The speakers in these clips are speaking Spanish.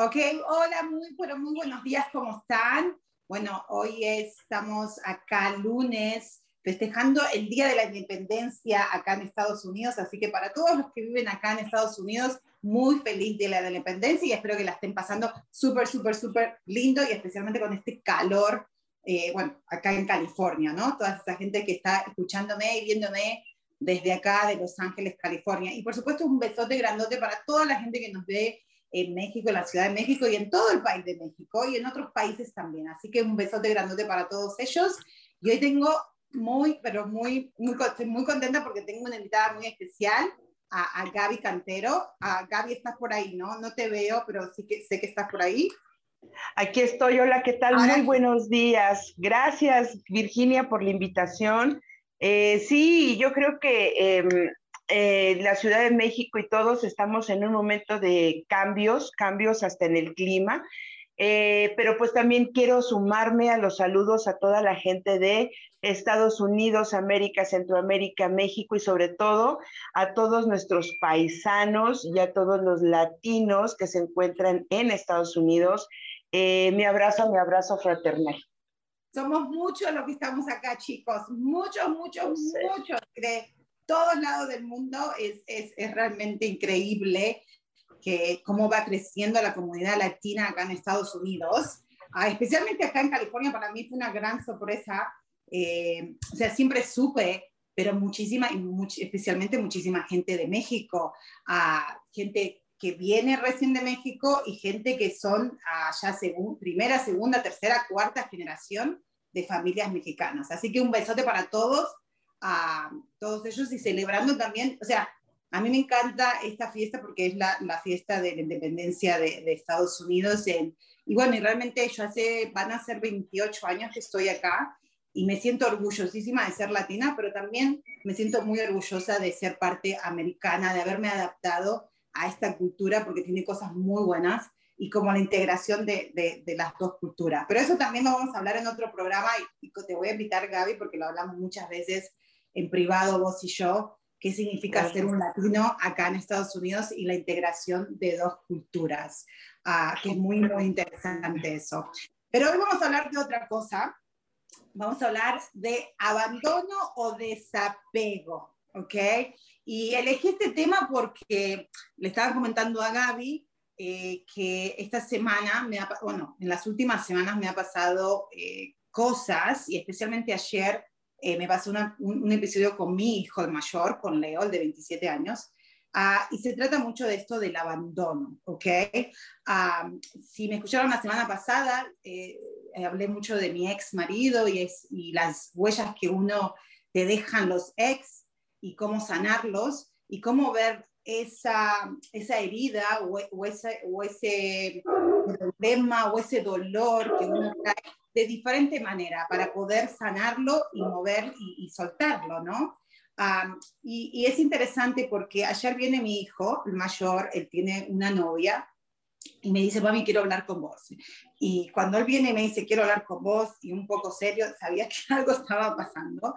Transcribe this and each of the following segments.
Ok, hola, muy, pero muy buenos días, ¿cómo están? Bueno, hoy estamos acá lunes festejando el Día de la Independencia acá en Estados Unidos, así que para todos los que viven acá en Estados Unidos, muy feliz de la Independencia y espero que la estén pasando súper, súper, súper lindo y especialmente con este calor, eh, bueno, acá en California, ¿no? Toda esa gente que está escuchándome y viéndome desde acá de Los Ángeles, California. Y por supuesto un besote grandote para toda la gente que nos ve en México, en la Ciudad de México y en todo el país de México y en otros países también. Así que un besote grandote para todos ellos. Y hoy tengo muy, pero muy, muy, estoy muy contenta porque tengo una invitada muy especial, a, a Gaby Cantero. A Gaby, estás por ahí, ¿no? No te veo, pero sí que sé que estás por ahí. Aquí estoy, hola, ¿qué tal? Muy buenos días. Gracias, Virginia, por la invitación. Eh, sí, yo creo que em, eh, la Ciudad de México y todos estamos en un momento de cambios, cambios hasta en el clima. Eh, pero pues también quiero sumarme a los saludos a toda la gente de Estados Unidos, América, Centroamérica, México y sobre todo a todos nuestros paisanos y a todos los latinos que se encuentran en Estados Unidos. Eh, mi abrazo, mi abrazo fraternal. Somos muchos los que estamos acá, chicos, muchos, muchos, muchos todos lados del mundo es, es, es realmente increíble que cómo va creciendo la comunidad latina acá en Estados Unidos. Ah, especialmente acá en California, para mí fue una gran sorpresa. Eh, o sea, siempre supe, pero muchísima, y especialmente muchísima gente de México, ah, gente que viene recién de México y gente que son ah, ya primera, segunda, tercera, cuarta generación de familias mexicanas. Así que un besote para todos a todos ellos y celebrando también, o sea, a mí me encanta esta fiesta porque es la, la fiesta de la independencia de, de Estados Unidos. En, y bueno, y realmente yo hace, van a ser 28 años que estoy acá y me siento orgullosísima de ser latina, pero también me siento muy orgullosa de ser parte americana, de haberme adaptado a esta cultura porque tiene cosas muy buenas y como la integración de, de, de, las dos culturas. Pero eso también lo vamos a hablar en otro programa y, y te voy a invitar, Gaby, porque lo hablamos muchas veces en privado vos y yo, qué significa ser un latino acá en Estados Unidos y la integración de dos culturas, uh, que es muy, muy interesante eso. Pero hoy vamos a hablar de otra cosa, vamos a hablar de abandono o desapego, ¿ok? Y elegí este tema porque le estaba comentando a Gaby eh, que esta semana, me ha, bueno, en las últimas semanas me ha pasado eh, cosas, y especialmente ayer eh, me pasó una, un, un, episodio con mi hijo el mayor, con Leo, el de 27 años, uh, y se trata mucho de esto del abandono, ¿ok? Uh, si me escucharon la semana pasada, eh, hablé mucho de mi ex marido y, es, y las huellas que uno te dejan los ex y cómo sanarlos y cómo ver esa, esa herida o, o, ese, o ese problema o ese dolor que uno trae de diferente manera para poder sanarlo y mover y, soltarlo, ¿no? Y, es interesante porque ayer viene mi hijo, el mayor, él tiene una novia, y me dice, mami, quiero hablar con vos. Y cuando él viene me dice, quiero hablar con vos, y un poco serio, sabía que algo estaba pasando.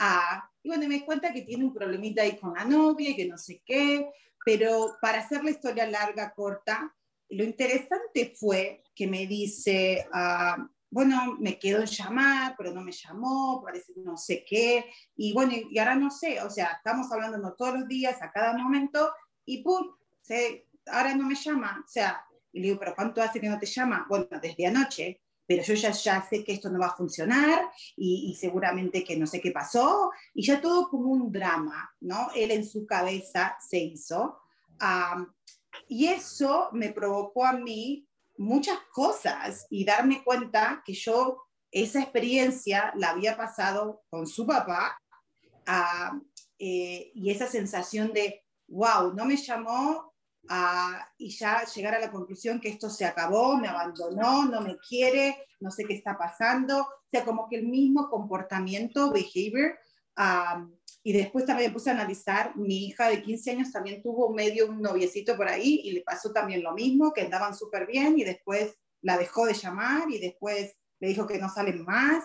Uh, y bueno, me cuenta que tiene un problemita ahí con la novia y que no sé qué, pero para hacer la historia larga, corta, lo interesante fue que me dice, uh, bueno, me quedo en llamar, pero no me llamó, parece no sé qué, y bueno, y ahora no sé, o sea, estamos hablando todos los días, a cada momento, y pum, se, ahora no me llama, o sea, y le digo, pero ¿cuánto hace que no te llama? Bueno, desde anoche, pero yo ya, ya sé que esto no va a funcionar y, seguramente que no sé qué pasó, y ya todo como un drama, ¿no? Él en su cabeza se hizo. y eso me provocó a mí muchas cosas y darme cuenta que yo esa experiencia la había pasado con su papá eh, y esa sensación de, wow, no me llamó y ya llegar a la conclusión que esto se acabó, me abandonó, no me quiere, no sé qué está pasando, o sea, como que el mismo comportamiento, behavior. Y después también me puse a analizar, mi hija de 15 años también tuvo medio un noviecito por ahí y le pasó también lo mismo, que andaban súper bien y después la dejó de llamar y después le dijo que no salen más.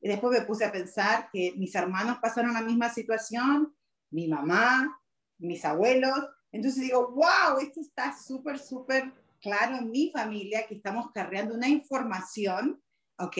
Y después me puse a pensar que mis hermanos pasaron la misma situación, mi mamá, mis abuelos, entonces digo, wow, esto está súper, súper claro en mi familia, que estamos cargando una información, ¿ok?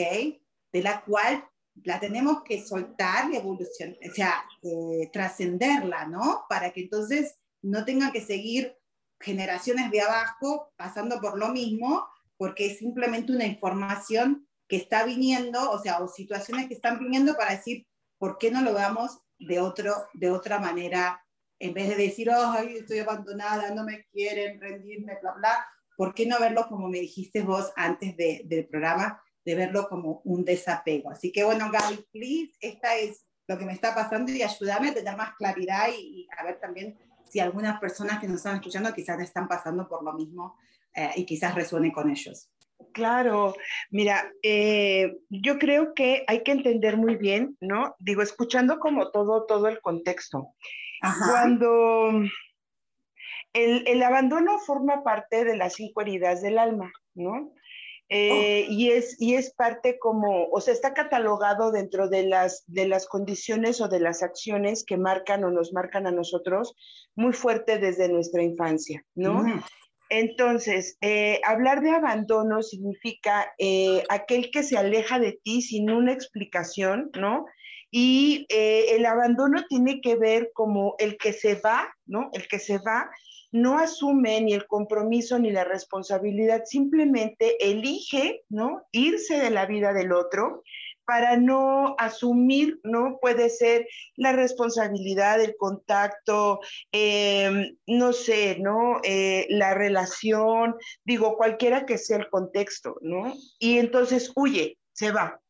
De la cual la tenemos que soltar y evolucionar, o sea, eh, trascenderla, ¿no? Para que entonces no tenga que seguir generaciones de abajo pasando por lo mismo, porque es simplemente una información que está viniendo, o sea, o situaciones que están viniendo para decir, ¿por qué no lo damos de, otro, de otra manera en vez de decir, ay, estoy abandonada, no me quieren rendirme, bla, bla, ¿por qué no verlo como me dijiste vos antes de, del programa, de verlo como un desapego? Así que bueno, Gaby, please, esta es lo que me está pasando y ayúdame a tener más claridad y, a ver también si algunas personas que nos están escuchando quizás están pasando por lo mismo eh, y quizás resuene con ellos. Claro, mira, eh, yo creo que hay que entender muy bien, ¿no? Digo, escuchando como todo, todo el contexto. Cuando el, abandono forma parte de las cinco heridas del alma, ¿no? Eh, y, es, y es parte como, o sea, está catalogado dentro de las, de las condiciones o de las acciones que marcan o nos marcan a nosotros muy fuerte desde nuestra infancia, ¿no? Entonces, eh, hablar de abandono significa eh, aquel que se aleja de ti sin una explicación, ¿no? Y eh, el abandono tiene que ver como el que se va, ¿no? El que se va no asume ni el compromiso ni la responsabilidad, simplemente elige, ¿no? Irse de la vida del otro para no asumir, ¿no? Puede ser la responsabilidad, el contacto, em, no sé, ¿no? Eh, la relación, digo, cualquiera que sea el contexto, ¿no? Y entonces huye, se va,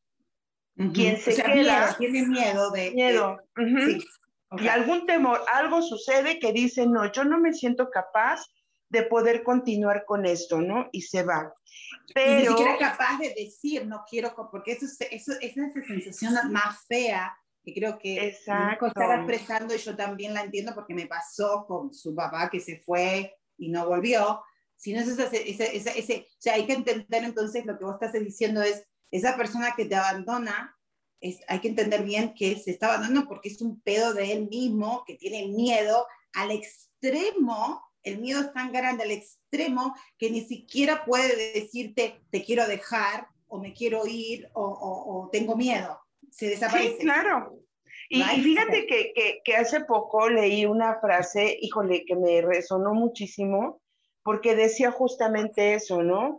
quien se queda tiene miedo de miedo y algún temor algo sucede que dice no yo no me siento capaz de poder continuar con esto no y se va. Pero y ni siquiera capaz de decir no quiero porque eso, eso es esa sensación más fea que creo que está expresando y yo también la entiendo porque me pasó con su papá que se fue y no volvió. Si no es ese, ese, ese, o sea, hay que entender entonces lo que vos estás diciendo es esa persona que te abandona, es, hay que entender bien que se está abandonando porque es un pedo de él mismo, que tiene miedo al extremo, el miedo es tan grande al extremo que ni siquiera puede decirte te quiero dejar o me quiero ir o, tengo miedo. Se desaparece. Sí, claro. Y, fíjate que, que, que, hace poco leí una frase, híjole, que me resonó muchísimo, porque decía justamente eso, ¿no?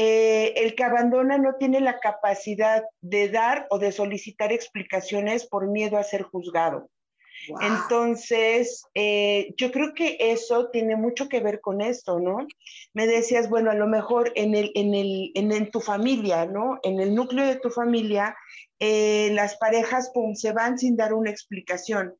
Eh, el que abandona no tiene la capacidad de dar o de solicitar explicaciones por miedo a ser juzgado. Entonces, eh, yo creo que eso tiene mucho que ver con esto, ¿no? Me decías, bueno, a lo mejor en, el, en, el, en, tu familia, ¿no? En el núcleo de tu familia, eh, las parejas, pum, se van sin dar una explicación,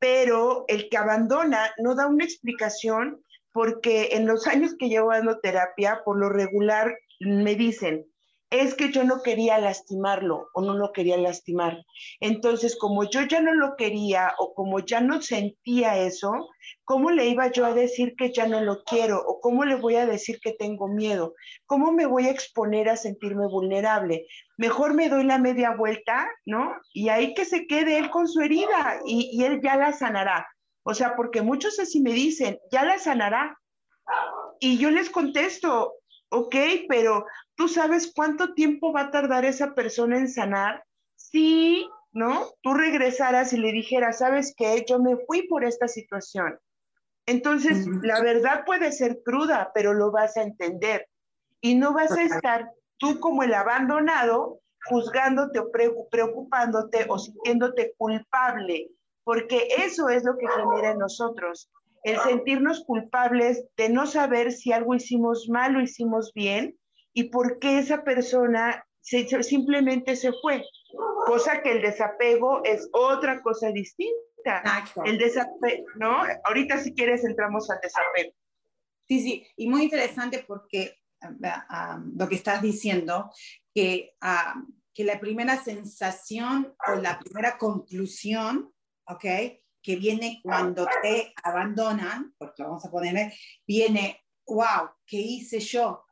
pero el que abandona no da una explicación porque en los años que llevo dando terapia, por lo regular me dicen, es que yo no quería lastimarlo o no lo quería lastimar. Entonces, como yo ya no lo quería o como ya no sentía eso, ¿cómo le iba yo a decir que ya no lo quiero o cómo le voy a decir que tengo miedo? ¿Cómo me voy a exponer a sentirme vulnerable? Mejor me doy la media vuelta, ¿no? Y ahí que se quede él con su herida y, y él ya la sanará. O sea, porque muchos así me dicen, ya la sanará. Y yo les contesto, ok, pero tú sabes cuánto tiempo va a tardar esa persona en sanar si, ¿no? Tú regresaras y le dijeras, ¿sabes qué? Yo me fui por esta situación. Entonces, la verdad puede ser cruda, pero lo vas a entender y no vas a estar tú como el abandonado, juzgándote o preocupándote o sintiéndote culpable, porque eso es lo que genera en nosotros, el sentirnos culpables de no saber si algo hicimos mal o hicimos bien y por qué esa persona simplemente se fue, cosa que el desapego es otra cosa distinta. El desapego, ¿no? Ahorita si quieres entramos al desapego. Sí, sí, y muy interesante porque ah, ah, lo que estás diciendo, que, ah, que la primera sensación o la primera conclusión, ¿ok? Que viene cuando te abandonan, porque vamos a poner, viene, wow, ¿qué hice yo?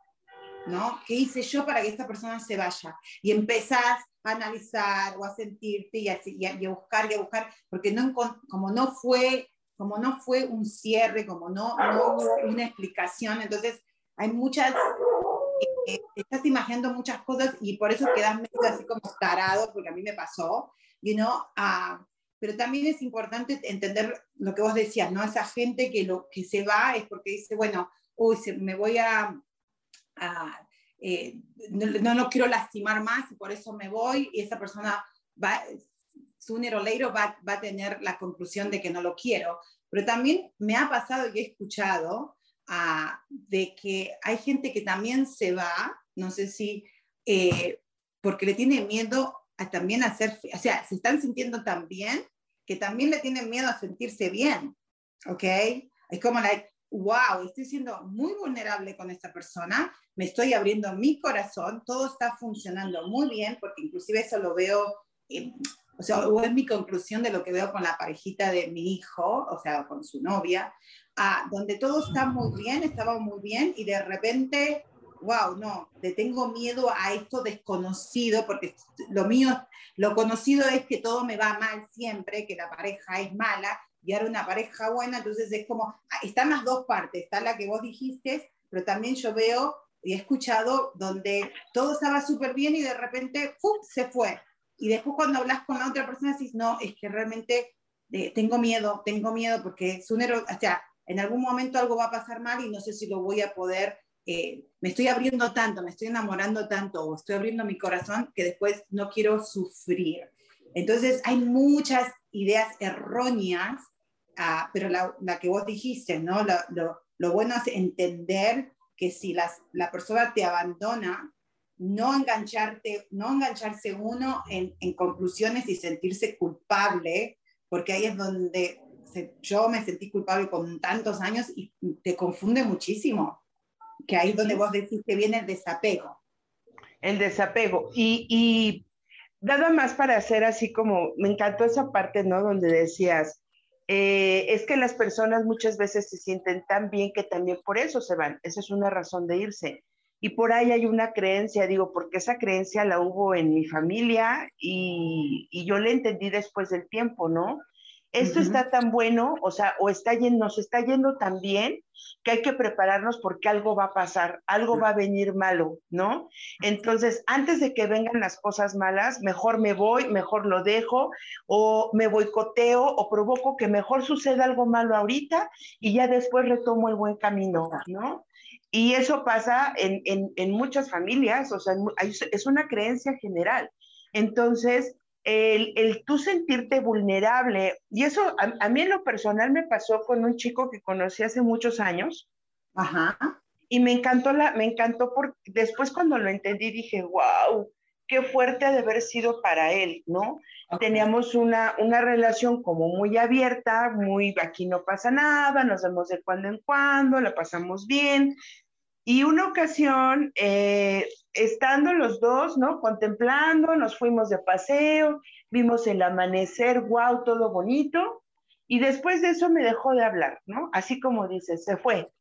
¿No? ¿Qué hice yo para que esta persona se vaya? Y empezás a analizar o a sentirte y a, y a buscar y a buscar, porque no, como no fue como no fue un cierre, como no, no hubo una explicación, entonces hay muchas, eh, eh, estás imaginando muchas cosas y por eso quedas medio así como tarado, porque a mí me pasó, you know, uh, pero también es importante entender lo que vos decías, ¿no? Esa gente que, lo, que se va es porque dice, bueno, uy, me voy a, eh, no, no, quiero lastimar más y por eso me voy y esa persona va, sooner or later va, va a tener la conclusión de que no lo quiero. Pero también me ha pasado y he escuchado ah, de que hay gente que también se va, no sé si, eh, porque le tiene miedo también hacer, o sea, se están sintiendo tan bien que también le tienen miedo a sentirse bien, ¿ok? Es como, like, wow, estoy siendo muy vulnerable con esta persona, me estoy abriendo mi corazón, todo está funcionando muy bien, porque inclusive eso lo veo, o sea, o es mi conclusión de lo que veo con la parejita de mi hijo, o sea, con su novia, donde todo está muy bien, estaba muy bien, y de repente, wow, no, le tengo miedo a esto desconocido, porque lo mío, lo conocido es que todo me va mal siempre, que la pareja es mala, y ahora una pareja buena, entonces es como, ah, están las dos partes, está la que vos dijiste, pero también yo veo y he escuchado donde todo estaba súper bien y de repente ¡fum! se fue y después cuando hablas con la otra persona decís, no, es que realmente eh, tengo miedo, tengo miedo porque es un error, o sea, en algún momento algo va a pasar mal y no sé si lo voy a poder, eh, me estoy abriendo tanto, me estoy enamorando tanto o estoy abriendo mi corazón que después no quiero sufrir. Entonces hay muchas ideas erróneas, ah, pero la, que vos dijiste, ¿no? Lo, bueno es entender que si las, la persona te abandona, no engancharte, no engancharse uno en, conclusiones y sentirse culpable, porque ahí es donde yo me sentí culpable con tantos años y te confunde muchísimo, que ahí es donde vos decís que viene el desapego. El desapego. Y, y nada más para hacer así como, me encantó esa parte, ¿no? Donde decías, eh, es que las personas muchas veces se sienten tan bien que también por eso se van. Esa es una razón de irse. Y por ahí hay una creencia, digo, porque esa creencia la hubo en mi familia y, yo la entendí después del tiempo, ¿no? Esto está tan bueno, o sea, o está yendo, nos está yendo tan bien que hay que prepararnos porque algo va a pasar, algo va a venir malo, ¿no? Entonces, antes de que vengan las cosas malas, mejor me voy, mejor lo dejo, o me boicoteo, o provoco que mejor suceda algo malo ahorita y ya después retomo el buen camino, ¿no? Y eso pasa en, en, muchas familias, o sea, es una creencia general. Entonces, el, el tú sentirte vulnerable, y eso a, mí en lo personal me pasó con un chico que conocí hace muchos años. Ajá. Y me encantó, la, me encantó porque después cuando lo entendí dije, wow, qué fuerte ha de haber sido para él, ¿no? Teníamos una, una relación como muy abierta, muy aquí no pasa nada, nos vemos de cuando en cuando, la pasamos bien. Y una ocasión, eh, estando los dos, ¿no? Contemplando, nos fuimos de paseo, vimos el amanecer, wow, todo bonito. Y después de eso me dejó de hablar, ¿no? Así como dices, se fue.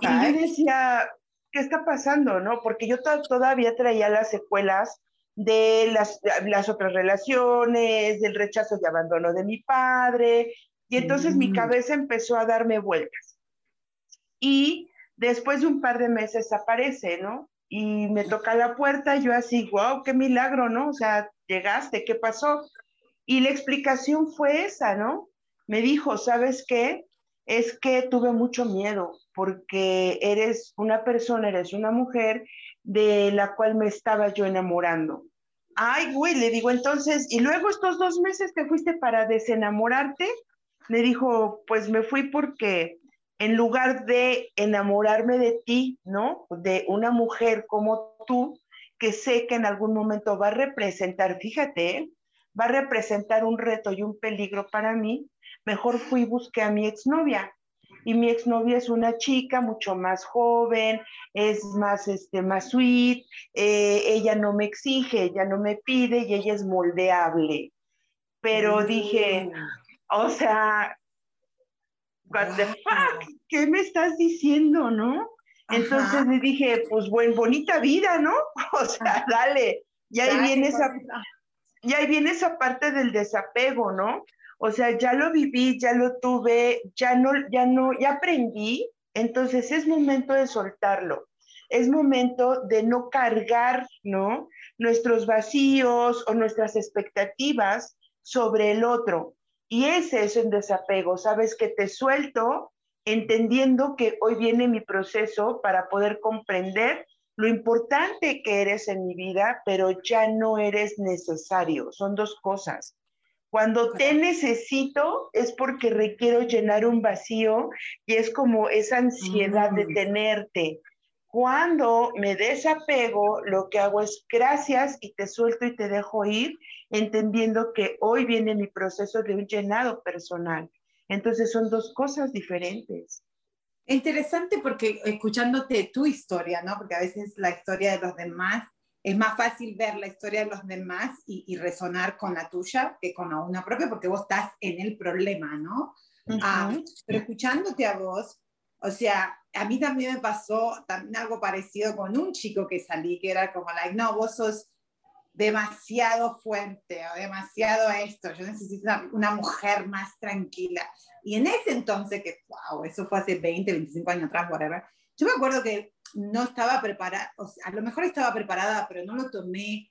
Y yo decía, ¿qué está pasando, no? Porque yo todavía traía las secuelas de las, las, otras relaciones, del rechazo y abandono de mi padre, y entonces mi mm. cabeza empezó a darme vueltas. Y después de un par de meses aparece, ¿no? Y me toca la puerta, y yo así, wow, qué milagro, ¿no? O sea, llegaste, ¿qué pasó? Y la explicación fue esa, ¿no? Me dijo, ¿sabes qué? Es que tuve mucho miedo porque eres una persona, eres una mujer de la cual me estaba yo enamorando. Ay, güey, le digo entonces, y luego estos dos meses te fuiste para desenamorarte. Le dijo, pues me fui porque en lugar de enamorarme de ti, ¿no? De una mujer como tú, que sé que en algún momento va a representar, fíjate, va a representar un reto y un peligro para mí, mejor fui y busqué a mi exnovia y mi exnovia es una chica mucho más joven, es más, este, más sweet, eh, ella no me exige, ella no me pide y ella es moldeable. Pero dije, mm. o sea, what the fuck, ¿qué me estás diciendo, no? Entonces le dije, pues buen, bonita vida, ¿no? O sea, dale. Y ahí viene esa, y ahí viene esa parte del desapego, ¿no? O sea, ya lo viví, ya lo tuve, ya no, ya no, ya aprendí, entonces es momento de soltarlo. Es momento de no cargar, ¿no? Nuestros vacíos o nuestras expectativas sobre el otro. Y ese es un desapego, sabes que te suelto entendiendo que hoy viene mi proceso para poder comprender lo importante que eres en mi vida, pero ya no eres necesario. Son dos cosas. Cuando te necesito es porque requiero llenar un vacío y es como esa ansiedad de mm. tenerte. Cuando me desapego, lo que hago es gracias y te suelto y te dejo ir, entendiendo que hoy viene mi proceso de un llenado personal. Entonces son dos cosas diferentes. Interesante porque escuchándote tu historia, ¿no? Porque a veces la historia de los demás es más fácil ver la historia de los demás y, resonar con la tuya que con la una propia, porque vos estás en el problema, ¿no? Ah, pero escuchándote a vos, o sea, a mí también me pasó también algo parecido con un chico que salí, que era como, like, no, vos sos demasiado fuerte o demasiado esto, yo necesito una, una, mujer más tranquila. Y en ese entonces, que, wow, eso fue hace 20, 25 años atrás, whatever, yo me acuerdo que no estaba preparada, o sea, a lo mejor estaba preparada, pero no lo tomé.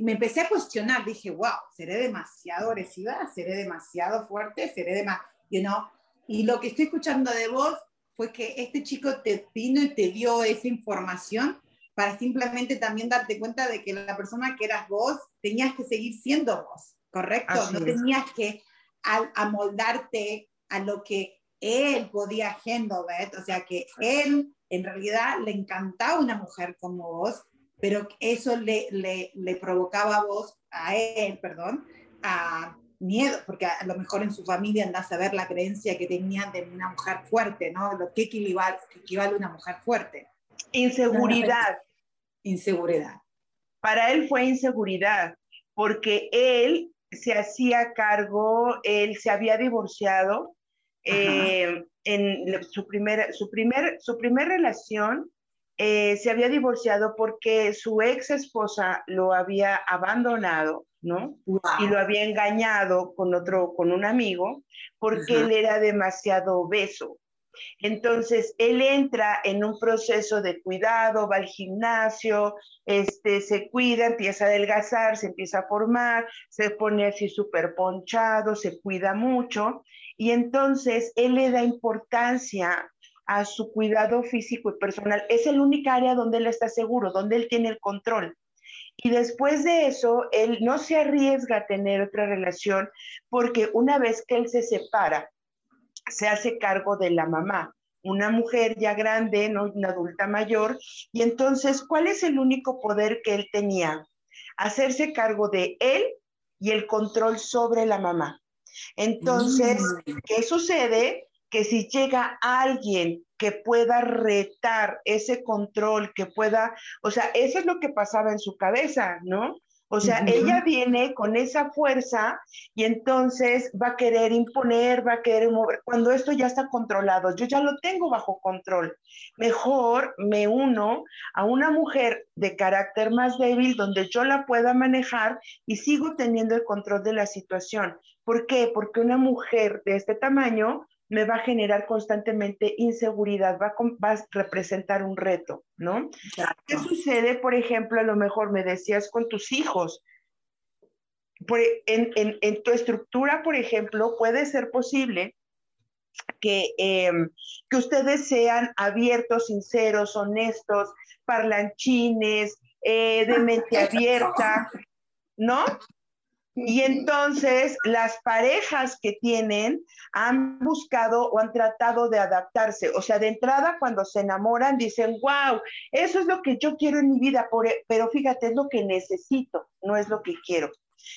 Me empecé a cuestionar, dije, wow, seré demasiado agresiva, seré demasiado fuerte, seré demasiado, you know? Y lo que estoy escuchando de vos fue que este chico te vino y te dio esa información para simplemente también darte cuenta de que la persona que eras vos tenías que seguir siendo vos, ¿correcto? no tenías que amoldarte a lo que él podía handle, o sea, que él en realidad le encantaba una mujer como vos, pero eso le, le, le provocaba a vos, a él, perdón, a miedo, porque a lo mejor en su familia andás a ver la creencia que tenían de una mujer fuerte, ¿no? Lo que equivale, equivale a una mujer fuerte. Inseguridad. Inseguridad. Para él fue inseguridad, porque él se hacía cargo, él se había divorciado, eh, en su primera, su primer, su primer relación eh, se había divorciado porque su ex esposa lo había abandonado, ¿no? Y lo había engañado con otro, con un amigo, porque él era demasiado obeso. Entonces, él entra en un proceso de cuidado, va al gimnasio, este, se cuida, empieza a adelgazar, se empieza a formar, se pone así súper ponchado, se cuida mucho y entonces él le da importancia a su cuidado físico y personal. Es el único área donde él está seguro, donde él tiene el control. Y después de eso, él no se arriesga a tener otra relación porque una vez que él se separa, se hace cargo de la mamá, una mujer ya grande, ¿no? una adulta mayor. Y entonces, ¿cuál es el único poder que él tenía? Hacerse cargo de él y el control sobre la mamá. Entonces, mm. ¿qué sucede? Que si llega alguien que pueda retar ese control, que pueda, o sea, eso es lo que pasaba en su cabeza, ¿no? O sea, ella viene con esa fuerza y entonces va a querer imponer, va a querer mover, cuando esto ya está controlado, yo ya lo tengo bajo control. Mejor me uno a una mujer de carácter más débil donde yo la pueda manejar y sigo teniendo el control de la situación. ¿Por qué? Porque una mujer de este tamaño me va a generar constantemente inseguridad, va a, representar un reto, ¿no? ¿Qué sucede, por ejemplo, a lo mejor me decías con tus hijos? en, tu estructura, por ejemplo, puede ser posible que, em, que ustedes sean abiertos, sinceros, honestos, parlanchines, eh, de mente abierta, ¿no? Y entonces las parejas que tienen han buscado o han tratado de adaptarse. O sea, de entrada cuando se enamoran dicen, wow, eso es lo que yo quiero en mi vida, e-". pero fíjate, es lo que necesito, no es lo que quiero.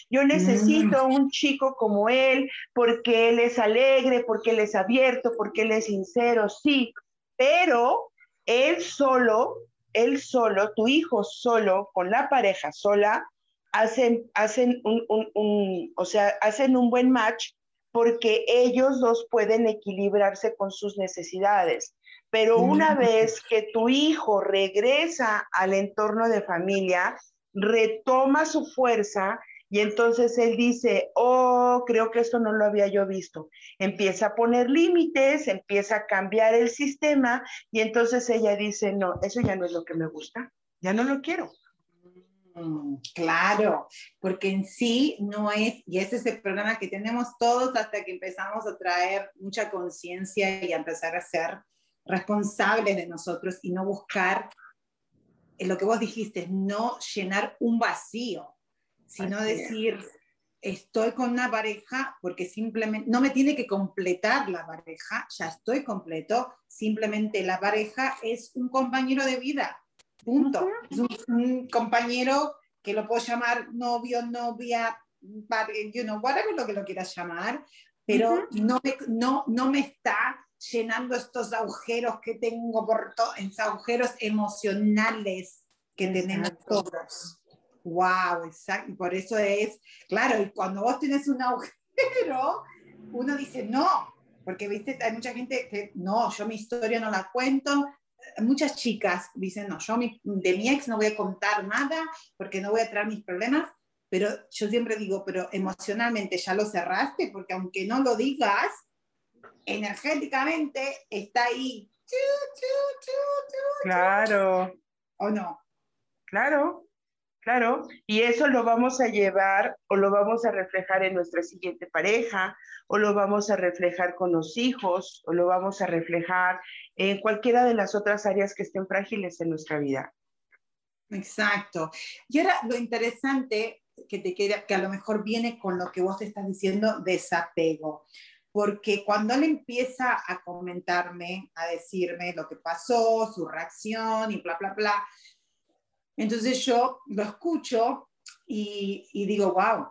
Yo necesito mm. un chico como él porque él es alegre, porque él es abierto, porque él es sincero, sí, pero él solo, él solo, tu hijo solo, con la pareja sola, hacen, hacen un, o sea, hacen un buen match porque ellos dos pueden equilibrarse con sus necesidades. Pero una vez que tu hijo regresa al entorno de familia, retoma su fuerza y entonces él dice, oh, creo que esto no lo había yo visto. Empieza a poner límites, empieza a cambiar el sistema y entonces ella dice, no, eso ya no es lo que me gusta, ya no lo quiero. Mm, claro, porque en sí no es, y ese es el problema que tenemos todos hasta que empezamos a traer mucha conciencia y a empezar a ser responsables de nosotros y no buscar en lo que vos dijiste, no llenar un vacío, sino decir, estoy con una pareja porque simplemente, no me tiene que completar la pareja, ya estoy completo, simplemente la pareja es un compañero de vida Punto. Es un, compañero que lo puedo llamar novio, novia, you know, whatever lo que lo quieras llamar, pero no, me, no, no me está llenando estos agujeros que tengo por todos, agujeros emocionales que tenemos todos. Wow, exacto. Y por eso es, claro, y cuando vos tienes un agujero, uno dice no, porque viste, hay mucha gente que no, yo mi historia no la cuento, muchas chicas dicen, no, yo de mi ex no voy a contar nada porque no voy a traer mis problemas, pero yo siempre digo, pero emocionalmente ya lo cerraste porque aunque no lo digas, energéticamente está ahí. Claro. ¿O no? Claro. Claro, y eso lo vamos a llevar o lo vamos a reflejar en nuestra siguiente pareja, o lo vamos a reflejar con los hijos, o lo vamos a reflejar en cualquiera de las otras áreas que estén frágiles en nuestra vida. Exacto. Y ahora lo interesante que te queda, que a lo mejor viene con lo que vos estás diciendo, desapego. Porque cuando él empieza a comentarme, a decirme lo que pasó, su reacción y bla, bla, bla, entonces yo lo escucho y, digo, wow,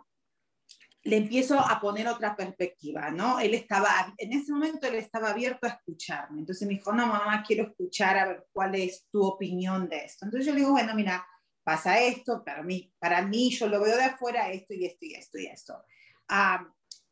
le empiezo a poner otra perspectiva, ¿no? Él estaba, en ese momento él estaba abierto a escucharme. Entonces me dijo, no, mamá, quiero escuchar a ver cuál es tu opinión de esto. Entonces yo le digo, bueno, mira, pasa esto, para mí, para mí yo lo veo de afuera, esto y esto y esto y esto. Ah,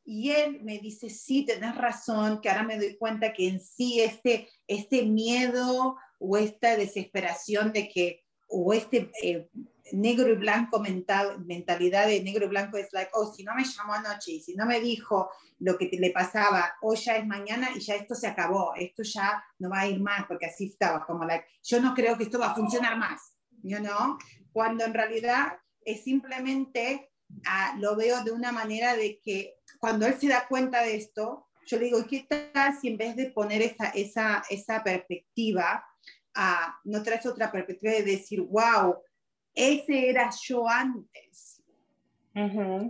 y él me dice, sí, tenés razón, que ahora me doy cuenta que en sí este, este miedo o esta desesperación de que o este eh, negro y blanco mental, mentalidad de negro y blanco es like, oh, si no me llamó anoche y si no me dijo lo que le pasaba, hoy ya es mañana y ya esto se acabó, esto ya no va a ir más, porque así estaba, como like, yo no creo que esto va a funcionar más, you know? Cuando en realidad es simplemente, ah, lo veo de una manera de que cuando él se da cuenta de esto, yo le digo, ¿qué tal si en vez de poner esa, esa, esa perspectiva, no traes otra perspectiva de decir, wow, ese era yo antes.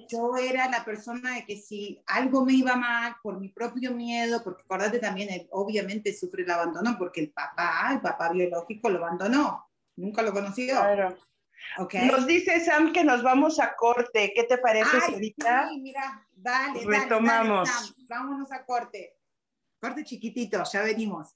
Yo era la persona de que si algo me iba mal por mi propio miedo, porque acordate también, obviamente sufre el abandono porque el papá, el papá biológico lo abandonó, nunca lo conoció. Claro. Okay. Nos dice Sam que nos vamos a corte. ¿Qué te parece, Ay, Sí, mira, dale, Retomamos. Dale, Sam. Vámonos a corte. Corte chiquitito, ya venimos.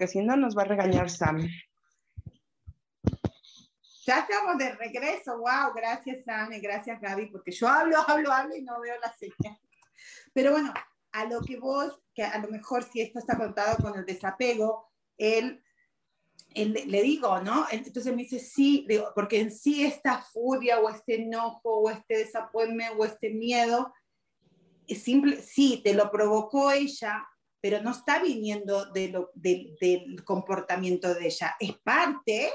Porque si no nos va a regañar Sam. Ya estamos de regreso. Wow, gracias Sam y gracias Gaby, porque yo hablo, hablo, hablo y no veo la señal. Pero bueno, a lo que vos, que a lo mejor si esto está contado con el desapego, él, le digo, ¿no? Entonces me dice, sí, digo, porque en sí esta furia o este enojo o este desapoyo o este miedo, es simple, sí, te lo provocó ella, pero no está viniendo de lo, del comportamiento de ella, es parte,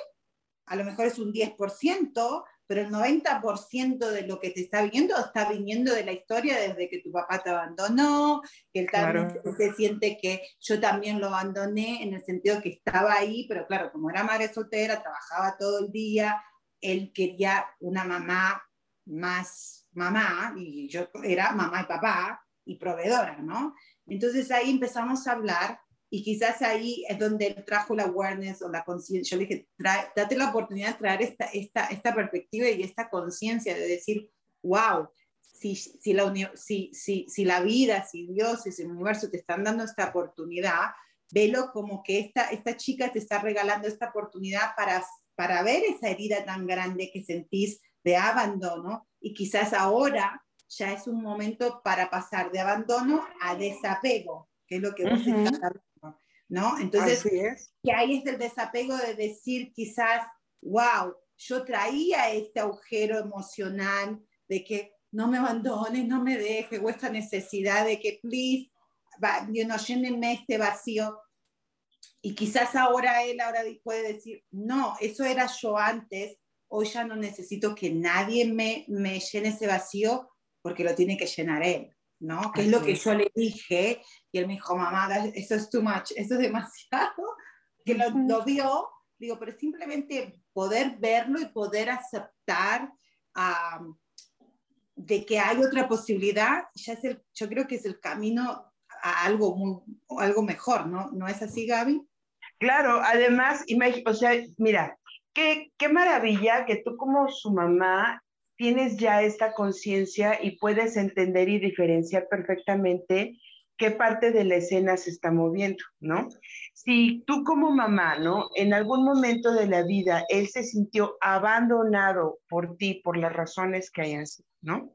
a lo mejor es un 10%, pero el 90% de lo que te está viniendo está viniendo de la historia desde que tu papá te abandonó, que él también se siente que yo también lo abandoné en el sentido que estaba ahí, pero claro, como era madre soltera, trabajaba todo el día, él quería una mamá más mamá, y yo era mamá y papá y proveedora, ¿no? Entonces ahí empezamos a hablar y quizás ahí es donde él trajo la awareness o la conciencia. Yo le dije, date la oportunidad de traer esta, esta, esta perspectiva y esta conciencia de decir, wow, si, si, la si, si, si la vida, si Dios, si el universo te están dando esta oportunidad, velo como que esta, esta chica te está regalando esta oportunidad para, para ver esa herida tan grande que sentís de abandono y quizás ahora ya es un momento para pasar de abandono a desapego, que es lo que vos estás hablando ¿no? Entonces, que ahí es el desapego de decir quizás, wow, yo traía este agujero emocional de que no me abandones, no me dejes, o esta necesidad de que, please, you know, llénenme este vacío. Y quizás ahora él ahora puede decir, no, eso era yo antes, hoy ya no necesito que nadie me, me llene ese vacío porque lo tiene que llenar él. ¿no? Que es lo que yo le dije, y él me dijo, mamá, eso es too much, eso es demasiado, que lo, lo vio, digo, pero simplemente poder verlo y poder aceptar de que hay otra posibilidad, ya es el, yo creo que es el camino a algo, muy, algo mejor, ¿no? ¿No es así, Gaby? Claro, además, o sea, mira, qué, qué maravilla que tú como su mamá tienes ya esta conciencia y puedes entender y diferenciar perfectamente qué parte de la escena se está moviendo, ¿no? Si tú como mamá, ¿no? En algún momento de la vida él se sintió abandonado por ti, por las razones que hayan sido, ¿no?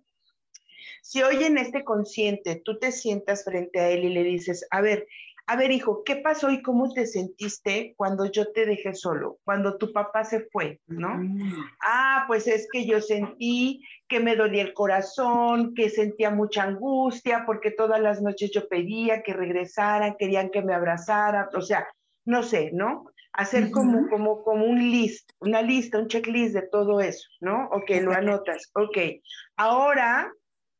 Si hoy en este consciente tú te sientas frente a él y le dices, a ver, a ver, hijo, ¿qué pasó y cómo te sentiste cuando yo te dejé solo, cuando tu papá se fue, ¿no? Mm. Ah, pues es que yo sentí que me dolía el corazón, que sentía mucha angustia, porque todas las noches yo pedía que regresaran, querían que me abrazaran, o sea, no sé, ¿no? Hacer como, como, como un list, una lista, un checklist de todo eso, ¿no? Ok, lo anotas, ok. Ahora,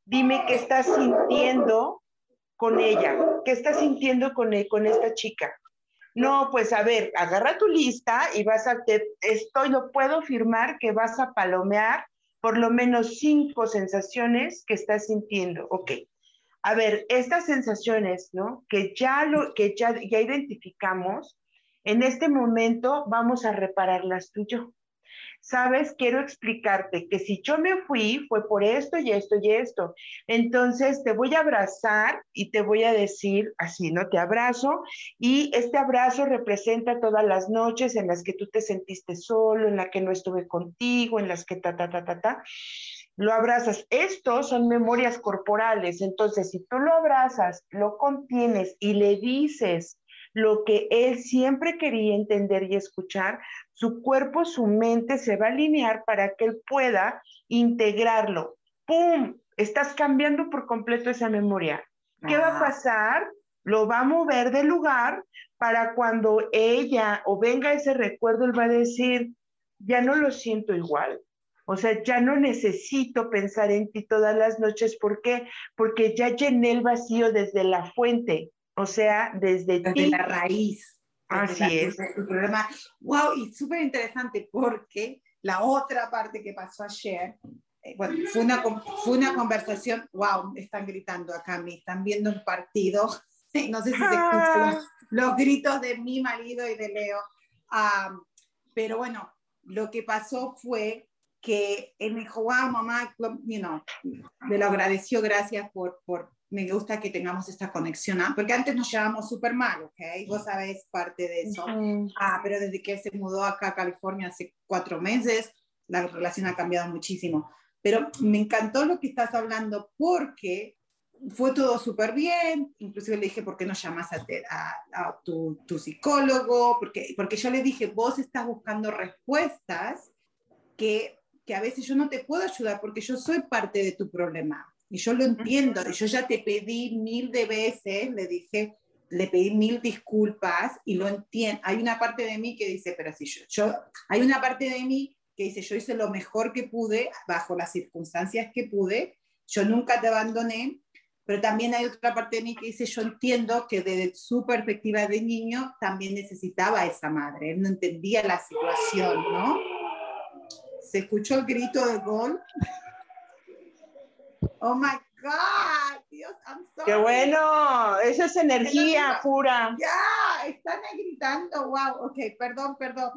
dime qué estás sintiendo con ella? ¿Qué estás sintiendo con, e, con esta chica? No, pues a ver, agarra tu lista y vas a, te, estoy, lo puedo firmar que vas a palomear por lo menos cinco sensaciones que estás sintiendo. Ok. A ver, estas sensaciones, ¿no? Que ya lo, que ya, ya identificamos, en este momento vamos a repararlas tú y yo sabes, quiero explicarte que si yo me fui fue por esto y esto y esto. Entonces te voy a abrazar y te voy a decir así, ¿no? Te abrazo y este abrazo representa todas las noches en las que tú te sentiste solo, en la que no estuve contigo, en las que ta, ta, ta, ta, ta. Lo abrazas. Estos son memorias corporales. Entonces, si tú lo abrazas, lo contienes y le dices lo que él siempre quería entender y escuchar, su cuerpo, su mente se va a alinear para que él pueda integrarlo. ¡Pum! Estás cambiando por completo esa memoria. ¿Qué va a pasar? Lo va a mover de lugar para cuando ella o venga ese recuerdo, él va a decir, ya no lo siento igual. O sea, ya no necesito pensar en ti todas las noches. ¿Por qué? Porque ya llené el vacío desde la fuente. O sea, desde, desde la raíz. Así es. El. Wow, y súper interesante porque la otra parte que pasó ayer, eh, bueno, fue una, fue una conversación, wow, están gritando acá, me están viendo un partido, no sé si se escuchan los, gritos de mi marido y de Leo, pero bueno, lo que pasó fue que él me dijo, wow, mamá, you know, me lo agradeció, gracias por, por, me gusta que tengamos esta conexión, ¿ah? porque antes nos llevábamos súper mal, ¿ok? Vos sabés parte de eso. Ah, pero desde que se mudó acá a California hace cuatro meses, la relación ha cambiado muchísimo. Pero me encantó lo que estás hablando porque fue todo súper bien, inclusive le dije, ¿por qué no llamas a, a, tu, tu, psicólogo? Porque, porque yo le dije, vos estás buscando respuestas que, que a veces yo no te puedo ayudar porque yo soy parte de tu problema. Y yo lo entiendo, yo ya te pedí mil de veces, le dije, le pedí mil disculpas y lo entiendo. Hay una parte de mí que dice, pero si yo, yo, hay una parte de mí que dice, yo hice lo mejor que pude, bajo las circunstancias que pude, yo nunca te abandoné, pero también hay otra parte de mí que dice, yo entiendo que desde su perspectiva de niño también necesitaba a esa madre, él no entendía la situación, ¿no? ¿Se escuchó el grito de gol? Oh my God, Dios, I'm sorry. Qué bueno, esa es energía pura. Ya, están gritando, wow, ok, perdón, perdón.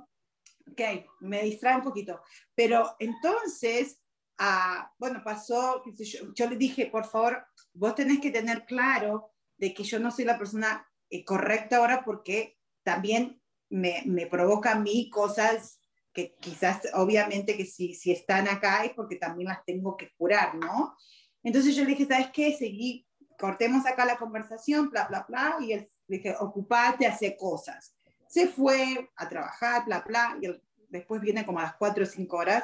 Ok, me distrae un poquito. Pero entonces, uh, bueno, pasó, yo, yo le dije, por favor, vos tenés que tener claro de que yo no soy la persona eh, correcta ahora porque también me, me, provoca a mí cosas que quizás, obviamente, que si, si están acá es porque también las tengo que curar, ¿no? Entonces yo le dije, ¿sabes qué? Seguí, cortemos acá la conversación, bla, bla, bla, y él le dije, ocupate, hace cosas. Se fue a trabajar, bla, bla, y después viene como a las 4 o 5 horas,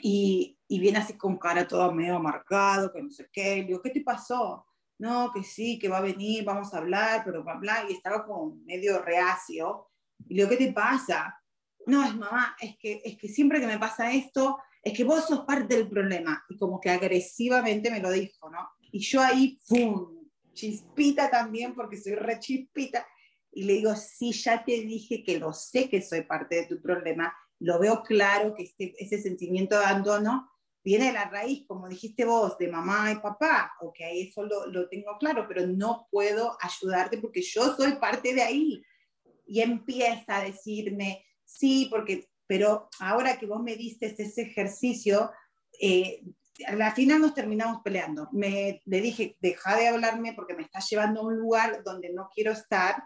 y, y, viene así con cara todo medio marcado, que no sé qué, le digo, ¿qué te pasó? No, que sí, que va a venir, vamos a hablar, pero bla, bla, y estaba como medio reacio, y le digo, ¿qué te pasa? No, es mamá, es que, es que siempre que me pasa esto, es que vos sos parte del problema. Y como que agresivamente me lo dijo, ¿no? Y yo ahí, ¡pum! Chispita también, porque soy re chispita. Y le digo, sí, ya te dije que lo sé que soy parte de tu problema. Lo veo claro que este, ese sentimiento de abandono viene de la raíz, como dijiste vos, de mamá y papá. Ok, eso lo, lo tengo claro, pero no puedo ayudarte porque yo soy parte de ahí. Y empieza a decirme, sí, porque pero ahora que vos me diste ese ejercicio, eh, a la final nos terminamos peleando. Me, le dije, deja de hablarme porque me estás llevando a un lugar donde no quiero estar.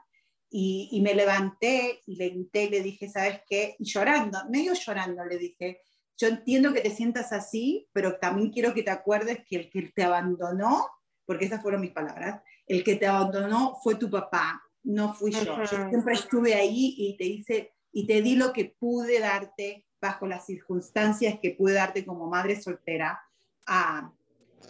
Y, y me levanté y le grité y le dije, ¿sabes qué? Y llorando, medio llorando, le dije, yo entiendo que te sientas así, pero también quiero que te acuerdes que el que te abandonó, porque esas fueron mis palabras, el que te abandonó fue tu papá, no fui yo. Yo siempre estuve ahí y te hice y te di lo que pude darte bajo las circunstancias que pude darte como madre soltera. Ah,